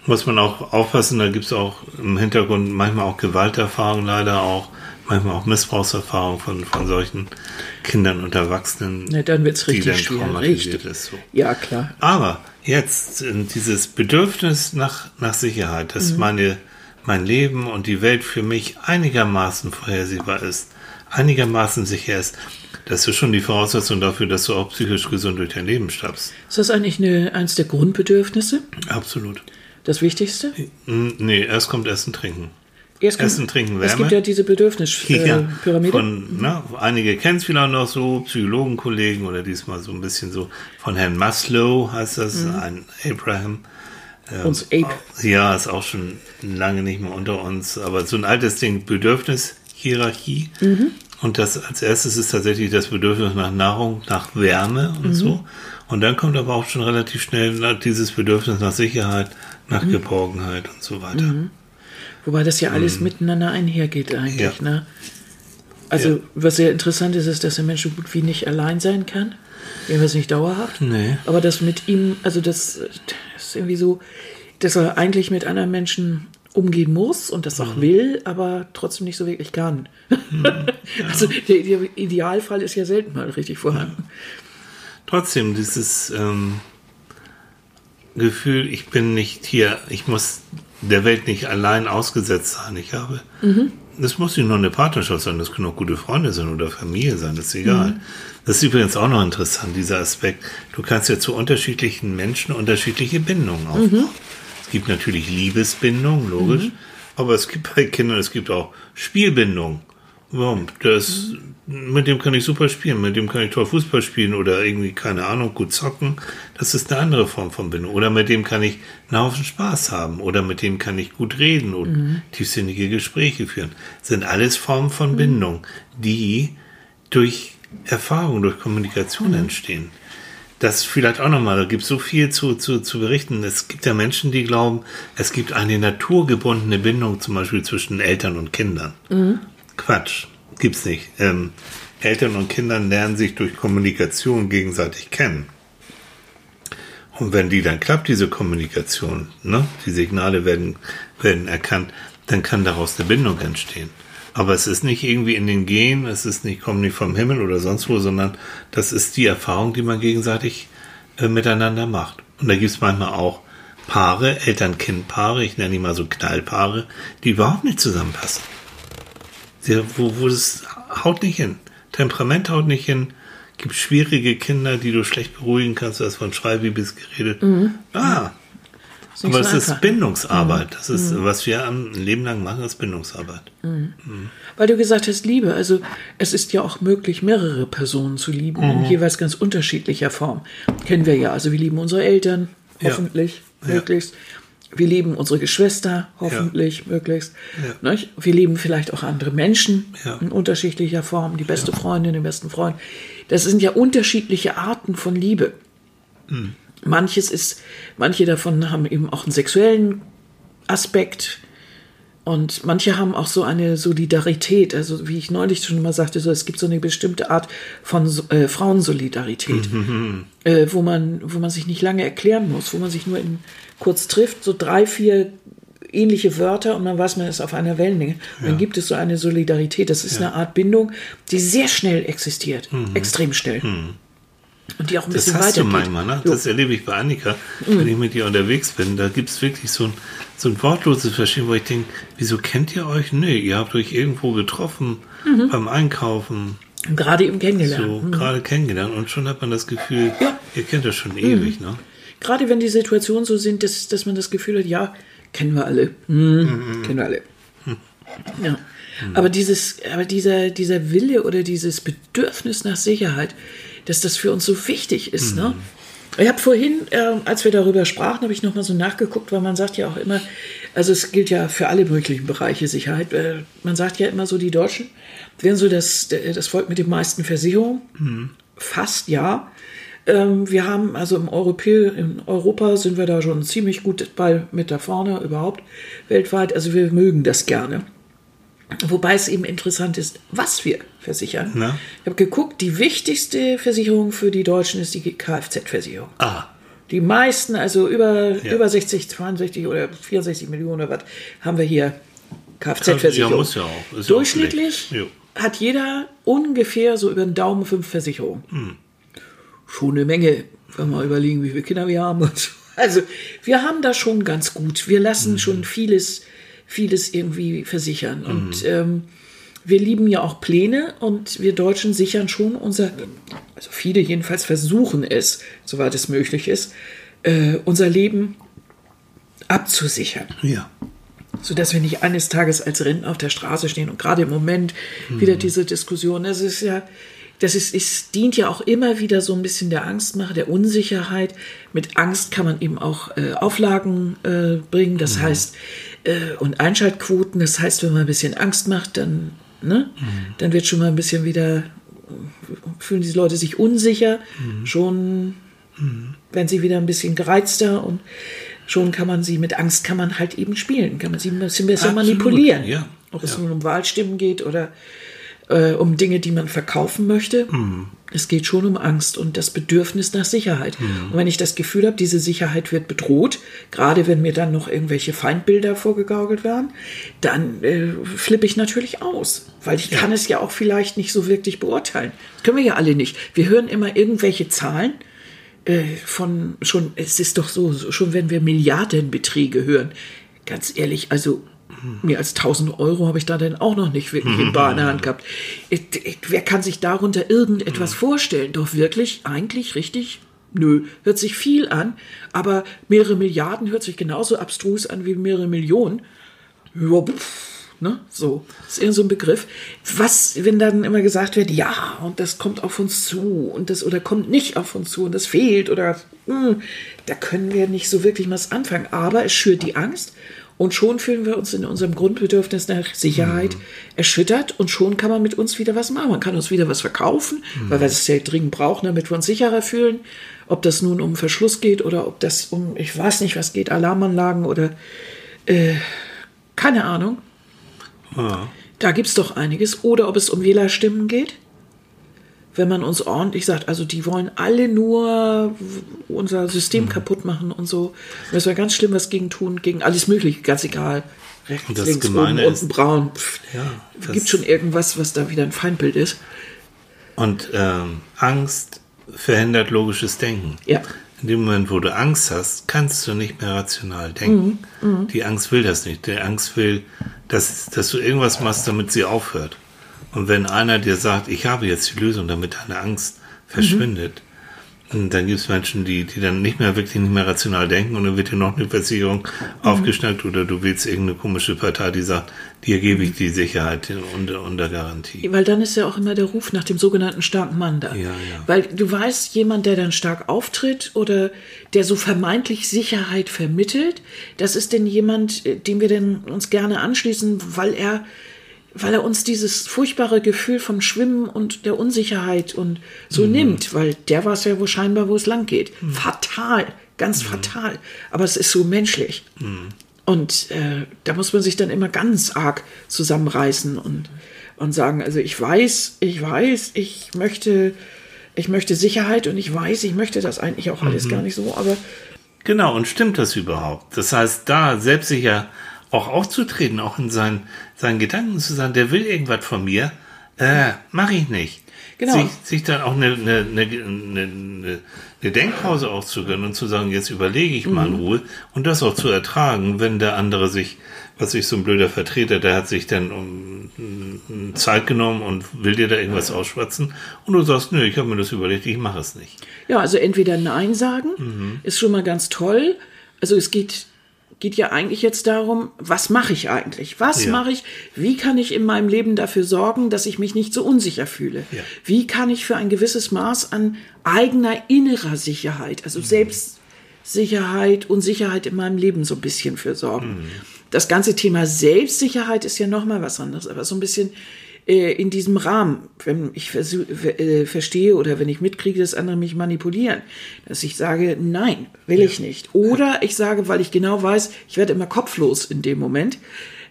Muss man auch aufpassen, da gibt es auch im Hintergrund manchmal auch Gewalterfahrungen, leider auch, manchmal auch Missbrauchserfahrungen von, von solchen Kindern und Erwachsenen, Ne, dann wird's die richtig dann schwer, traumatisiert richtig. ist. So. Ja, klar. Aber jetzt äh, dieses Bedürfnis nach, nach Sicherheit, dass meine, mein Leben und die Welt für mich einigermaßen vorhersehbar ist, einigermaßen sicher ist, das ist schon die Voraussetzung dafür, dass du auch psychisch gesund durch dein Leben stammst. Ist das eigentlich eine, eins der Grundbedürfnisse? Absolut. Das Wichtigste? Mm, Nee, erst kommt Essen, Trinken. Kommt- Essen, Trinken, Es Wärme. gibt ja diese Bedürfnispyramide. Von, ne, einige kennen es vielleicht noch so, Psychologenkollegen oder diesmal so ein bisschen so von Herrn Maslow heißt das, ein Abraham. Ähm, Uns Ape. Ja, ist auch schon lange nicht mehr unter uns, aber so ein altes Ding, Bedürfnishierarchie. Mhm. Und das als erstes ist tatsächlich das Bedürfnis nach Nahrung, nach Wärme und so. Und dann kommt aber auch schon relativ schnell dieses Bedürfnis nach Sicherheit, Mhm. nach Geborgenheit und so weiter. Wobei das ja alles miteinander einhergeht eigentlich. Mhm. Ja. Ne? Also Ja. was sehr interessant ist, ist, dass der Mensch so gut wie nicht allein sein kann. Jedenfalls nicht dauerhaft. Nee. Aber das mit ihm, also das, das ist irgendwie so, dass er eigentlich mit anderen Menschen umgehen muss und das Mhm. auch will, aber trotzdem nicht so wirklich kann. *laughs* Also der, der Idealfall ist ja selten mal richtig vorhanden. trotzdem dieses ähm, Gefühl, ich bin nicht hier, ich muss der Welt nicht allein ausgesetzt sein. Ich habe, das muss nicht nur eine Partnerschaft sein, das können auch gute Freunde sein oder Familie sein, das ist egal. Das ist übrigens auch noch interessant, dieser Aspekt. Du kannst ja zu unterschiedlichen Menschen unterschiedliche Bindungen aufbauen. Es gibt natürlich Liebesbindungen, logisch, aber es gibt bei Kindern, es gibt auch Spielbindungen. Warum? Das, mit dem kann ich super spielen, mit dem kann ich toll Fußball spielen oder irgendwie, keine Ahnung, gut zocken. Das ist eine andere Form von Bindung. Oder mit dem kann ich einen Haufen Spaß haben. Oder mit dem kann ich gut reden und tiefsinnige Gespräche führen. Das sind alles Formen von Bindung, die durch Erfahrung, durch Kommunikation entstehen. Das vielleicht auch nochmal, da gibt es so viel zu, zu, zu berichten. Es gibt ja Menschen, die glauben, es gibt eine naturgebundene Bindung zum Beispiel zwischen Eltern und Kindern. Quatsch, gibt's nicht. Ähm, Eltern und Kinder lernen sich durch Kommunikation gegenseitig kennen. Und wenn die dann klappt, diese Kommunikation, ne, die Signale werden, werden erkannt, dann kann daraus eine Bindung entstehen. Aber es ist nicht irgendwie in den Genen, es ist nicht, kommt nicht vom Himmel oder sonst wo, sondern das ist die Erfahrung, die man gegenseitig äh, miteinander macht. Und da gibt's manchmal auch Paare, Eltern-Kind-Paare, ich nenne die mal so Knallpaare, die überhaupt nicht zusammenpassen. Sie, wo, wo es haut nicht hin. Temperament haut nicht hin. Gibt schwierige Kinder, die du schlecht beruhigen kannst. Du hast von Schreibibis geredet. Ah, Ist aber es ist. Bindungsarbeit. Das ist, was wir ein Leben lang machen, ist Bindungsarbeit. Weil du gesagt hast, Liebe, also es ist ja auch möglich, mehrere Personen zu lieben, in jeweils ganz unterschiedlicher Form. Kennen wir ja, also wir lieben unsere Eltern, Ja. hoffentlich, Ja. möglichst. Wir lieben unsere Geschwister, hoffentlich, möglichst. Ja. Wir lieben vielleicht auch andere Menschen Ja. in unterschiedlicher Form, die beste Freundin, den besten Freund. Das sind ja unterschiedliche Arten von Liebe. Hm. Manches ist, manche davon haben eben auch einen sexuellen Aspekt. Und manche haben auch so eine Solidarität, also wie ich neulich schon mal sagte, so, es gibt so eine bestimmte Art von äh, Frauensolidarität, äh, wo, man, wo man sich nicht lange erklären muss, wo man sich nur in, kurz trifft, so drei, vier ähnliche Wörter und man weiß, man ist auf einer Wellenlänge. Und dann gibt es so eine Solidarität. Das ist eine Art Bindung, die sehr schnell existiert. Extrem schnell. Und die auch ein Das bisschen hast du manchmal, ne? Jo. Das erlebe ich bei Annika, wenn ich mit ihr unterwegs bin. Da gibt es wirklich so ein, so ein wortloses Verstehen, wo ich denke, wieso kennt ihr euch? Nee, ihr habt euch irgendwo getroffen Mhm. beim Einkaufen, Und gerade eben kennengelernt. so gerade kennengelernt und schon hat man das Gefühl, Ja. Mhm. ihr kennt das schon ewig, ne? Gerade wenn die Situationen so sind, dass, dass man das Gefühl hat, ja, kennen wir alle. Hm, Kennen wir alle. Ja. Aber, dieses, aber dieser, dieser Wille oder dieses Bedürfnis nach Sicherheit, dass das für uns so wichtig ist. Ne? Ich habe vorhin, äh, als wir darüber sprachen, habe ich nochmal so nachgeguckt, weil man sagt ja auch immer, also es gilt ja für alle möglichen Bereiche Sicherheit. Äh, man sagt ja immer so, die Deutschen wären so das, das Volk mit den meisten Versicherungen. Fast ja. Ähm, wir haben also im Europä in Europa sind wir da schon ziemlich gut bei, mit da vorne überhaupt weltweit. Also wir mögen das gerne. Wobei es eben interessant ist, was wir versichern. Na? Ich habe geguckt, die wichtigste Versicherung für die Deutschen ist die Kfz-Versicherung. Ah, Die meisten, also über, Ja. über 60, 62 oder 64 Millionen oder was, haben wir hier Kfz-Versicherung. Ja, muss ja auch. Ist ja auch Durchschnittlich. Jo. hat jeder ungefähr so über den Daumen fünf Versicherungen. Hm. Schon eine Menge, wenn wir überlegen, wie viele Kinder wir haben. Und so. Also wir haben das schon ganz gut. Wir lassen schon vieles, vieles irgendwie versichern. Hm. Und ähm, wir lieben ja auch Pläne und wir Deutschen sichern schon unser, also viele jedenfalls versuchen es, soweit es möglich ist, äh, unser Leben abzusichern Ja. sodass wir nicht eines Tages als Rentner auf der Straße stehen und gerade im Moment wieder diese Diskussion. Das ist ja, das ist, es dient ja auch immer wieder so ein bisschen der Angstmache, der Unsicherheit. Mit Angst kann man eben auch äh, Auflagen äh, bringen, das heißt, äh, und Einschaltquoten. Das heißt, wenn man ein bisschen Angst macht, dann, ne, dann wird schon mal ein bisschen wieder, fühlen die Leute sich unsicher, schon werden sie wieder ein bisschen gereizter und schon kann man sie mit Angst kann man halt eben spielen, kann man sie ein bisschen besser Absolut, manipulieren. ja, Ob es ja. nun um Wahlstimmen geht oder äh, um Dinge, die man verkaufen möchte. Mhm. Es geht schon um Angst und das Bedürfnis nach Sicherheit. Mhm. Und wenn ich das Gefühl habe, diese Sicherheit wird bedroht, gerade wenn mir dann noch irgendwelche Feindbilder vorgegaukelt werden, dann äh, flippe ich natürlich aus, weil ich kann es ja auch vielleicht nicht so wirklich beurteilen. Das können wir ja alle nicht. Wir hören immer irgendwelche Zahlen äh, von schon, es ist doch so, schon wenn wir Milliardenbeträge hören, ganz ehrlich, also mehr als 1000 Euro habe ich da dann auch noch nicht wirklich in bar in der Hand gehabt. Äh, äh, Wer kann sich darunter irgendetwas vorstellen? Doch wirklich, eigentlich richtig? Nö, hört sich viel an, aber mehrere Milliarden hört sich genauso abstrus an wie mehrere Millionen. Ja, pff, ne? So, ist eher so ein Begriff. Was, wenn dann immer gesagt wird, ja, und das kommt auf uns zu und das oder kommt nicht auf uns zu und das fehlt oder hm, da können wir nicht so wirklich was anfangen. Aber es schürt die Angst und schon fühlen wir uns in unserem Grundbedürfnis nach Sicherheit erschüttert und schon kann man mit uns wieder was machen. Man kann uns wieder was verkaufen, weil wir das sehr dringend brauchen, damit wir uns sicherer fühlen. Ob das nun um Verschluss geht oder ob das um, ich weiß nicht, was geht, Alarmanlagen oder äh, keine Ahnung. Ja. Da gibt es doch einiges. Oder ob es um Wählerstimmen geht. Wenn man uns ordentlich sagt, also die wollen alle nur unser System kaputt machen und so. Müssen wir ganz schlimm was gegen tun, gegen alles Mögliche, ganz egal. Rechts, Und das links, oben, ist- unten, braun. Pff, Ja, gibt schon irgendwas, was da wieder ein Feindbild ist. Und ähm, Angst verhindert logisches Denken. Ja. In dem Moment, wo du Angst hast, kannst du nicht mehr rational denken. Mhm, Die Angst will das nicht. Die Angst will, dass, dass du irgendwas machst, damit sie aufhört. Und wenn einer dir sagt, ich habe jetzt die Lösung, damit deine Angst verschwindet, und dann gibt es Menschen, die, die dann nicht mehr wirklich nicht mehr rational denken und dann wird dir noch eine Versicherung aufgeschnackt oder du willst irgendeine komische Partei, die sagt, dir gebe ich die Sicherheit unter, unter Garantie. Weil dann ist ja auch immer der Ruf nach dem sogenannten starken Mann da. Ja, ja. Weil du weißt, jemand, der dann stark auftritt oder der so vermeintlich Sicherheit vermittelt, das ist denn jemand, äh, dem wir denn uns gerne anschließen, weil er, weil er uns dieses furchtbare Gefühl vom Schwimmen und der Unsicherheit und so nimmt, weil der weiß ja wo scheinbar, wo es lang geht. Fatal, ganz fatal. Aber es ist so menschlich. Und äh, da muss man sich dann immer ganz arg zusammenreißen und, und sagen, also ich weiß, ich weiß, ich möchte, ich möchte Sicherheit und ich weiß, ich möchte das eigentlich auch alles mhm. gar nicht so, aber. Genau, und stimmt das überhaupt? Das heißt, da selbstsicher auch aufzutreten, auch in seinen, seinen Gedanken zu sagen, der will irgendwas von mir, äh, mache ich nicht. Genau. Sich, sich dann auch eine, eine, eine, eine, Denkpause auszugönnen und zu sagen, jetzt überlege ich mal in mhm. Ruhe und das auch zu ertragen, wenn der andere sich, was ich so ein blöder Vertreter, der hat sich dann um Zeit genommen und will dir da irgendwas ausschwatzen und du sagst, nö, ich habe mir das überlegt, ich mache es nicht. Ja, also entweder Nein sagen, mhm. ist schon mal ganz toll. Also es geht geht ja eigentlich jetzt darum, was mache ich eigentlich? Was ja. mache ich? Wie kann ich in meinem Leben dafür sorgen, dass ich mich nicht so unsicher fühle? Ja. Wie kann ich für ein gewisses Maß an eigener innerer Sicherheit, also mhm. Selbstsicherheit und Sicherheit in meinem Leben so ein bisschen für sorgen? Mhm. Das ganze Thema Selbstsicherheit ist ja nochmal was anderes, aber so ein bisschen äh, in diesem Rahmen, wenn ich äh, verstehe oder wenn ich mitkriege, dass andere mich manipulieren, dass ich sage, nein, will ja. ich nicht. Oder ich sage, weil ich genau weiß, ich werde immer kopflos in dem Moment.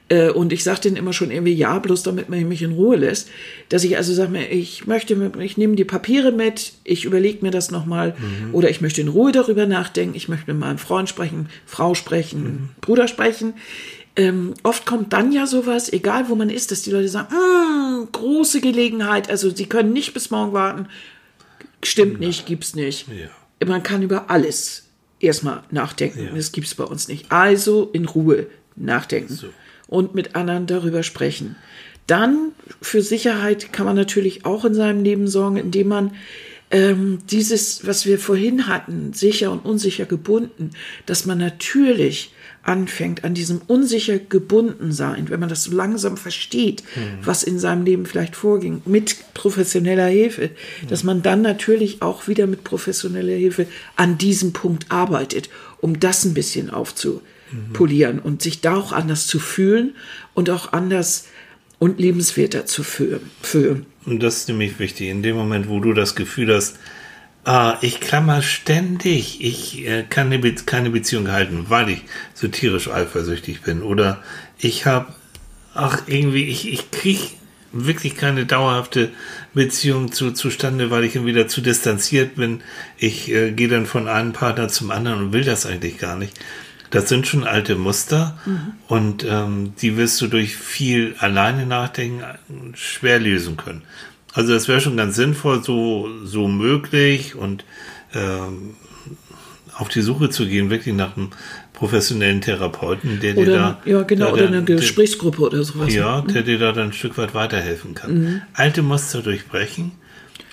Äh, und ich sage denen immer schon irgendwie ja, bloß damit man mich in Ruhe lässt. Dass ich also sage, ich möchte, ich nehme die Papiere mit, ich überlege mir das nochmal mhm. oder ich möchte in Ruhe darüber nachdenken, ich möchte mit meinem Freund sprechen, Frau sprechen, mhm. Bruder sprechen ähm, oft kommt dann ja sowas, egal wo man ist, dass die Leute sagen, mm, große Gelegenheit, also sie können nicht bis morgen warten. Stimmt Nein. nicht, gibt's nicht. Ja. Man kann über alles erstmal nachdenken. Ja. Das gibt's bei uns nicht. Also in Ruhe nachdenken so. und mit anderen darüber sprechen. Dann für Sicherheit kann man natürlich auch in seinem Leben sorgen, indem man ähm, dieses, was wir vorhin hatten, sicher und unsicher gebunden, dass man natürlich anfängt, an diesem unsicher gebunden sein, wenn man das so langsam versteht, mhm. was in seinem Leben vielleicht vorging, mit professioneller Hilfe, mhm. dass man dann natürlich auch wieder mit professioneller Hilfe an diesem Punkt arbeitet, um das ein bisschen aufzupolieren mhm. und sich da auch anders zu fühlen und auch anders und lebenswerter zu fühlen. Und das ist nämlich wichtig. In dem Moment, wo du das Gefühl hast, Ah, ich klammer ständig. Ich äh, kann eine Be keine Beziehung halten, weil ich so tierisch eifersüchtig bin. Oder ich habe, ach, irgendwie, ich, ich kriege wirklich keine dauerhafte Beziehung zu, zustande, weil ich wieder zu distanziert bin. Ich äh, gehe dann von einem Partner zum anderen und will das eigentlich gar nicht. Das sind schon alte Muster mhm. und ähm, die wirst du durch viel alleine nachdenken schwer lösen können. Also das wäre schon ganz sinnvoll, so, so möglich und ähm, auf die Suche zu gehen, wirklich nach einem professionellen Therapeuten, der oder, dir da. Ja, genau, oder eine Gesprächsgruppe der, oder sowas. Ja, der dir da dann ein Stück weit weiterhelfen kann. Mhm. Alte Muster durchbrechen.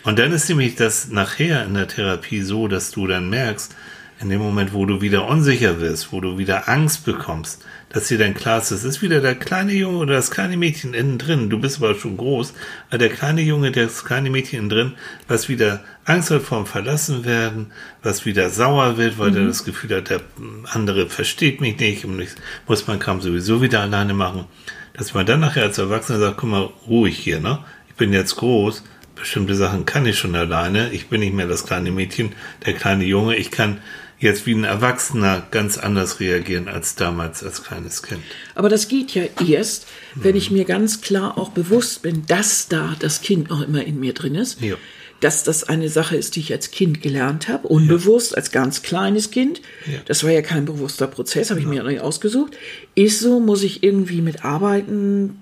Und dann ist nämlich das nachher in der Therapie so, dass du dann merkst, in dem Moment, wo du wieder unsicher wirst, wo du wieder Angst bekommst, dass dir dann klar ist, es ist wieder der kleine Junge oder das kleine Mädchen innen drin, du bist aber schon groß, aber der kleine Junge, das kleine Mädchen innen drin, was wieder Angst hat vorm Verlassenwerden, was wieder sauer wird, weil mhm. er das Gefühl hat, der andere versteht mich nicht und ich muss mein Kram sowieso wieder alleine machen, dass man dann nachher als Erwachsener sagt, guck mal, ruhig hier, ne? Ich bin jetzt groß, bestimmte Sachen kann ich schon alleine, ich bin nicht mehr das kleine Mädchen, der kleine Junge, ich kann jetzt wie ein Erwachsener ganz anders reagieren als damals als kleines Kind. Aber das geht ja erst, wenn ich mir ganz klar auch bewusst bin, dass da das Kind noch immer in mir drin ist. Ja. Dass das eine Sache ist, die ich als Kind gelernt habe, unbewusst, ja. als ganz kleines Kind. Ja. Das war ja kein bewusster Prozess, habe ich mir nicht ausgesucht. Ist so, muss ich irgendwie mitarbeiten,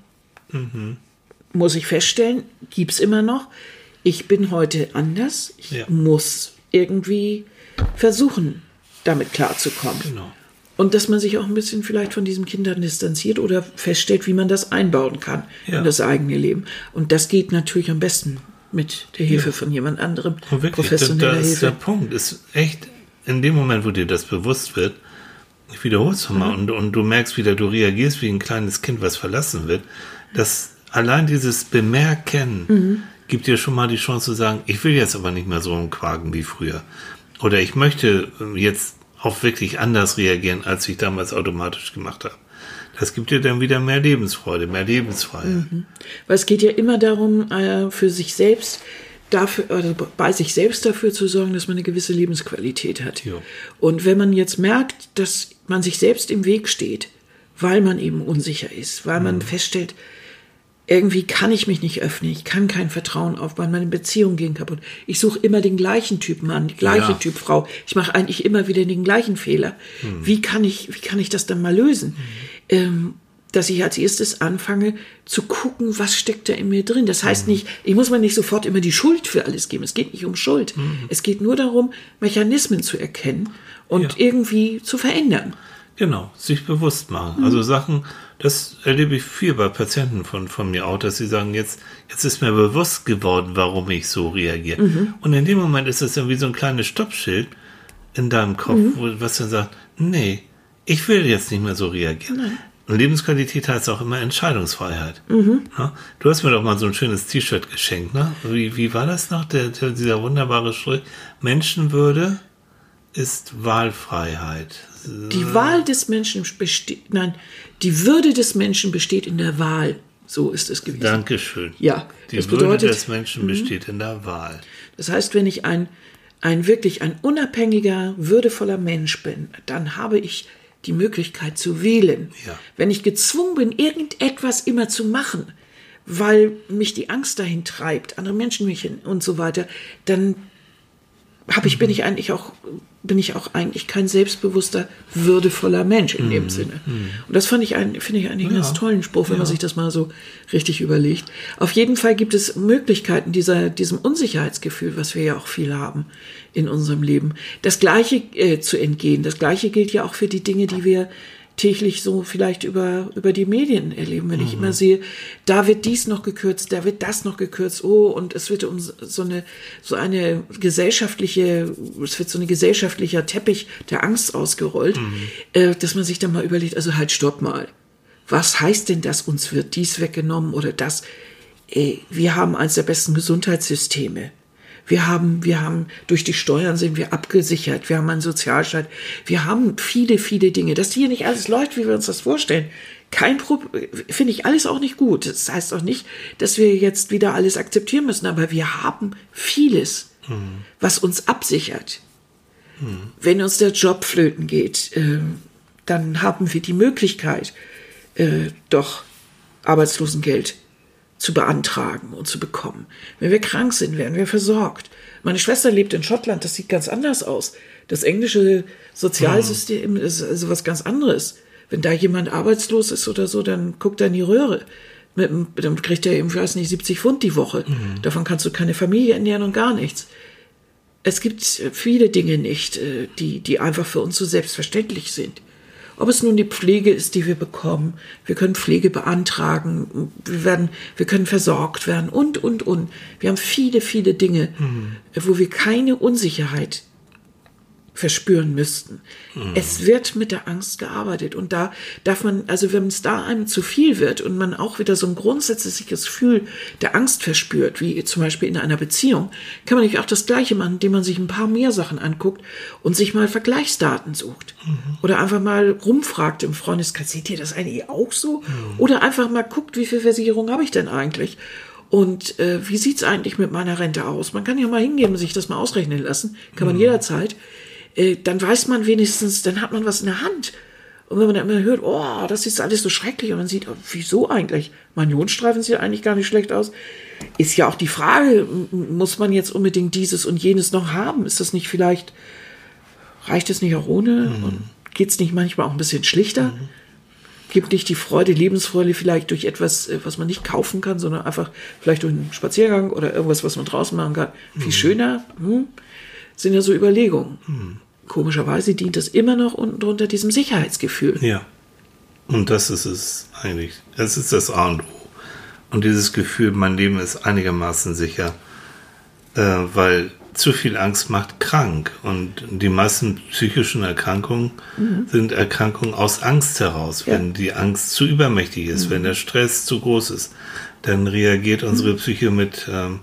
mhm. muss ich feststellen, gibt es immer noch. Ich bin heute anders. Ich muss irgendwie versuchen, damit klarzukommen. Genau. Und dass man sich auch ein bisschen vielleicht von diesen Kindern distanziert oder feststellt, wie man das einbauen kann ja. in das eigene Leben. Und das geht natürlich am besten mit der Hilfe ja. von jemand anderem. wirklich, professioneller das, das ist der Punkt. Ist echt in dem Moment, wo dir das bewusst wird, ich wiederhole es nochmal, mhm. und, und du merkst wieder, du reagierst wie ein kleines Kind, was verlassen wird, dass allein dieses Bemerken mhm. gibt dir schon mal die Chance zu sagen, ich will jetzt aber nicht mehr so umquaken wie früher. Oder ich möchte jetzt auch wirklich anders reagieren, als ich damals automatisch gemacht habe. Das gibt dir dann wieder mehr Lebensfreude, mehr Lebensfreiheit. Mhm. Weil es geht ja immer darum, äh, für sich selbst dafür, oder bei sich selbst dafür zu sorgen, dass man eine gewisse Lebensqualität hat. Ja. Und wenn man jetzt merkt, dass man sich selbst im Weg steht, weil man eben unsicher ist, weil man feststellt, irgendwie kann ich mich nicht öffnen, ich kann kein Vertrauen aufbauen, meine Beziehungen gehen kaputt. Ich suche immer den gleichen Typ Mann, die gleiche Ja. Typ Frau. Ich mache eigentlich immer wieder den gleichen Fehler. Wie kann ich, wie kann ich das dann mal lösen? Ähm, dass ich als erstes anfange zu gucken, was steckt da in mir drin. Das heißt nicht, ich muss mir nicht sofort immer die Schuld für alles geben. Es geht nicht um Schuld. Es geht nur darum, Mechanismen zu erkennen und Ja. irgendwie zu verändern. Genau, sich bewusst machen. Also Sachen, das erlebe ich viel bei Patienten von, von mir auch, dass sie sagen, jetzt, jetzt ist mir bewusst geworden, warum ich so reagiere. Und in dem Moment ist das ja wie so ein kleines Stoppschild in deinem Kopf, wo, was dann sagt, nee, ich will jetzt nicht mehr so reagieren. Und Lebensqualität heißt auch immer Entscheidungsfreiheit. Ja? Du hast mir doch mal so ein schönes T-Shirt geschenkt, ne? Wie, wie war das noch, der, der, dieser wunderbare Strich? Menschenwürde ist Wahlfreiheit. Die Wahl des Menschen besteht, nein, die Würde des Menschen besteht in der Wahl. So ist es gewesen. Dankeschön. Ja, Die das Würde bedeutet- Mhm. des Menschen besteht in der Wahl. Das heißt, wenn ich ein, ein wirklich ein unabhängiger, würdevoller Mensch bin, dann habe ich die Möglichkeit zu wählen. Ja. Wenn ich gezwungen bin, irgendetwas immer zu machen, weil mich die Angst dahin treibt, andere Menschen mich hin und so weiter, dann habe ich, bin ich eigentlich auch, bin ich auch eigentlich kein selbstbewusster, würdevoller Mensch in dem Sinne. Und das fand ich ein, finde ich einen ganz tollen Spruch, wenn man sich das mal so richtig überlegt. Auf jeden Fall gibt es Möglichkeiten dieser, diesem Unsicherheitsgefühl, was wir ja auch viel haben in unserem Leben, das Gleiche äh, zu entgehen. Das Gleiche gilt ja auch für die Dinge, die wir täglich so vielleicht über, über die Medien erleben, wenn ich immer sehe, da wird dies noch gekürzt, da wird das noch gekürzt, oh, und es wird um so eine, so eine gesellschaftliche, es wird so ein gesellschaftlicher Teppich der Angst ausgerollt, äh, dass man sich dann mal überlegt, also halt stopp mal. Was heißt denn das, uns wird dies weggenommen oder das? Ey, wir haben eines der besten Gesundheitssysteme. Wir haben, wir haben, durch die Steuern sind wir abgesichert. Wir haben einen Sozialstaat. Wir haben viele, viele Dinge. Dass hier nicht alles läuft, wie wir uns das vorstellen. Kein Problem, finde ich alles auch nicht gut. Das heißt auch nicht, dass wir jetzt wieder alles akzeptieren müssen, aber wir haben vieles, was uns absichert. Wenn uns der Job flöten geht, äh, dann haben wir die Möglichkeit, äh, doch Arbeitslosengeld zu beantragen und zu bekommen. Wenn wir krank sind, werden wir versorgt. Meine Schwester lebt in Schottland, das sieht ganz anders aus. Das englische Sozialsystem ist also was ganz anderes. Wenn da jemand arbeitslos ist oder so, dann guckt er in die Röhre. Mit, dann kriegt er eben, ich weiß nicht, 70 Pfund die Woche. Davon kannst du keine Familie ernähren und gar nichts. Es gibt viele Dinge nicht, äh, die, die einfach für uns so selbstverständlich sind. Ob es nun die Pflege ist, die wir bekommen, wir können Pflege beantragen, wir werden, wir können versorgt werden. Und, und, und. Wir haben viele, viele Dinge, wo wir keine Unsicherheit verspüren müssten. Es wird mit der Angst gearbeitet und da darf man, also wenn es da einem zu viel wird und man auch wieder so ein grundsätzliches Gefühl der Angst verspürt, wie zum Beispiel in einer Beziehung, kann man nicht auch das Gleiche machen, indem man sich ein paar mehr Sachen anguckt und sich mal Vergleichsdaten sucht oder einfach mal rumfragt im Freundeskreis, seht ihr das eigentlich auch so? Oder einfach mal guckt, wie viel Versicherung habe ich denn eigentlich? Und äh, wie sieht's eigentlich mit meiner Rente aus? Man kann ja mal hingehen und sich das mal ausrechnen lassen. Kann man jederzeit. Äh, dann weiß man wenigstens, dann hat man was in der Hand. Und wenn man dann immer hört, oh, das ist alles so schrecklich, und man sieht, oh, wieso eigentlich? Mein Ionenstreifen sieht eigentlich gar nicht schlecht aus. Ist ja auch die Frage, muss man jetzt unbedingt dieses und jenes noch haben? Ist das nicht vielleicht, reicht es nicht auch ohne? Und geht's nicht manchmal auch ein bisschen schlichter? gibt nicht die Freude, Lebensfreude vielleicht durch etwas, äh, was man nicht kaufen kann, sondern einfach vielleicht durch einen Spaziergang oder irgendwas, was man draußen machen kann, viel schöner. Hm? Sind ja so Überlegungen. Komischerweise dient das immer noch unten drunter diesem Sicherheitsgefühl. Ja. Und das ist es eigentlich. Es ist das A und O. Und dieses Gefühl, mein Leben ist einigermaßen sicher, äh, weil zu viel Angst macht krank. Und die meisten psychischen Erkrankungen sind Erkrankungen aus Angst heraus. Ja. Wenn die Angst zu übermächtig ist, wenn der Stress zu groß ist, dann reagiert unsere Psyche mit ähm,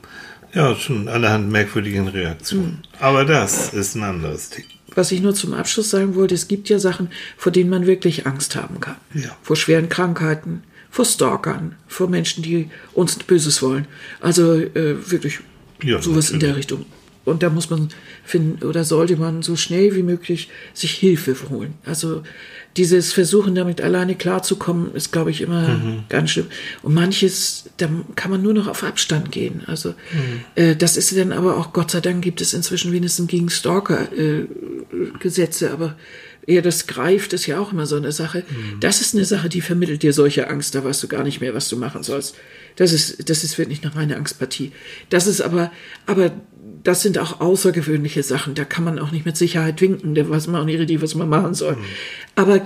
ja, schon allerhand merkwürdigen Reaktionen. Aber das ist ein anderes Ding. Was ich nur zum Abschluss sagen wollte, es gibt ja Sachen, vor denen man wirklich Angst haben kann. Ja. Vor schweren Krankheiten, vor Stalkern, vor Menschen, die uns Böses wollen. Also äh, wirklich Ja, sowas in natürlich. der Richtung. und da muss man finden, oder sollte man so schnell wie möglich sich Hilfe holen. Also dieses Versuchen, damit alleine klarzukommen, ist, glaube ich, immer ganz schlimm. Und manches, da kann man nur noch auf Abstand gehen. Also äh, das ist dann aber auch, Gott sei Dank gibt es inzwischen wenigstens gegen Stalker äh, Gesetze, aber eher das greift, ist ja auch immer so eine Sache. Das ist eine Sache, die vermittelt dir solche Angst, da weißt du gar nicht mehr, was du machen sollst. Das ist, das ist wirklich eine reine Angstpartie. Das ist aber, aber das sind auch außergewöhnliche Sachen. Da kann man auch nicht mit Sicherheit winken, da weiß man auch nicht was man machen soll. Aber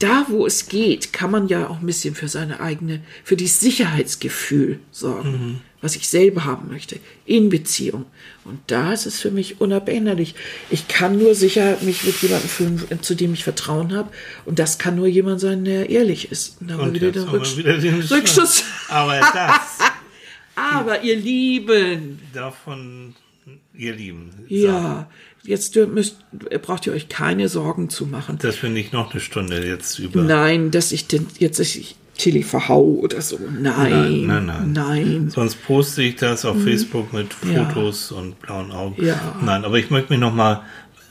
da, wo es geht, kann man ja auch ein bisschen für seine eigene, für dieses Sicherheitsgefühl sorgen, was ich selber haben möchte, in Beziehung. Und da ist es für mich unabänderlich. Ich kann nur sicher mich mit jemandem fühlen, zu dem ich Vertrauen habe. Und das kann nur jemand sein, der ehrlich ist. Und da haben wir wieder Rücksch wieder den Rückschluss. Aber *laughs* das Aber ihr Lieben, davon, ihr Lieben, ja, jetzt müsst, braucht ihr euch keine Sorgen zu machen. dass wir nicht noch eine Stunde jetzt über. Nein, dass ich denn jetzt dass ich Tilly verhau oder so. Nein, Nein, nein, nein. Sonst poste ich das auf Facebook mit Mhm. Ja. Fotos und blauen Augen. Ja. Nein, aber ich möchte mich nochmal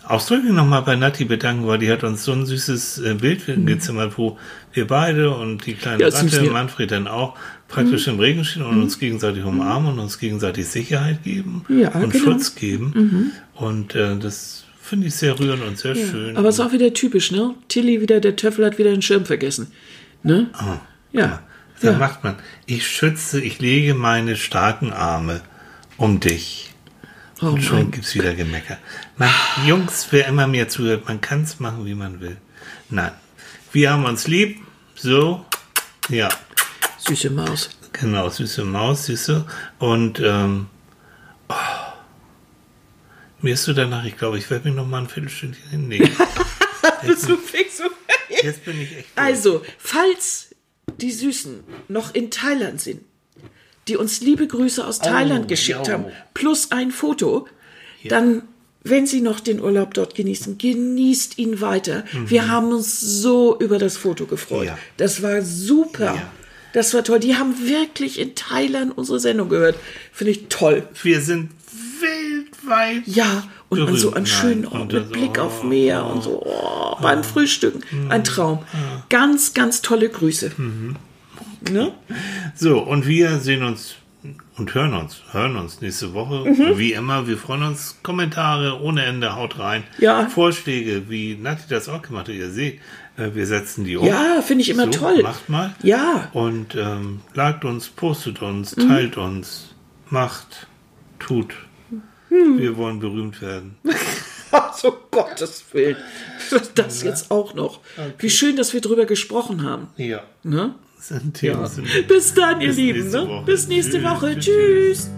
ausdrücklich nochmal bei Nati bedanken, weil die hat uns so ein süßes äh, Bild gezimmert, wo wir beide und die kleine Mhm. Ja, Ratte, ja. Manfred dann auch, praktisch im Regen stehen und uns gegenseitig umarmen und uns gegenseitig Sicherheit geben Ja, und genau. Schutz geben. Und äh, das finde ich sehr rührend und sehr schön. Aber es ist auch wieder typisch, ne? Tilly wieder, der Töffel hat wieder den Schirm vergessen. Ne? Ja. Da ja. macht man, ich schütze, ich lege meine starken Arme um dich. Oh Und schon mein gibt's wieder Gemecker. Man, Jungs, wer immer mir zuhört, man kann's machen, wie man will. Nein, wir haben uns lieb. So, ja, Süße Maus. genau, süße Maus, süße. Und ähm, oh, mir ist so danach, ich glaube, ich werde mir noch mal ein Viertelstündchen hinlegen. *laughs* Bist du fix? Jetzt bin ich echt. durch. Also, falls die Süßen noch in Thailand sind, die uns liebe Grüße aus Thailand geschickt jo. haben, plus ein Foto, dann, wenn sie noch den Urlaub dort genießen, genießt ihn weiter. Wir haben uns so über das Foto gefreut. Mhm. Ja. Das war super. Ja. Das war toll. Die haben wirklich in Thailand unsere Sendung gehört. Finde ich toll. Wir sind weltweit. Ja, und an so einen schönen. Ort mit Blick auf oh, Meer und so oh, beim Frühstücken. Ein Traum. Ganz, ganz tolle Grüße. Ne? So, und wir sehen uns und hören uns, hören uns nächste Woche. Mhm. Wie immer, wir freuen uns. Kommentare ohne Ende, haut rein. Ja. Vorschläge, wie Nati das auch gemacht hat. Ihr seht, äh, wir setzen die um. Ja, finde ich immer so, toll. Macht mal. Ja. Und ähm, liked uns, postet uns, Mhm. teilt uns, macht, tut. Hm. Wir wollen berühmt werden. *laughs* Also Gottes Willen. Das jetzt auch noch. Wie schön, dass wir drüber gesprochen haben. Ja. Ne? Themen. Bis dann, ihr Bis Lieben. nächste Ne? Bis nächste Tschüss, Woche. tschüss, Tschüss.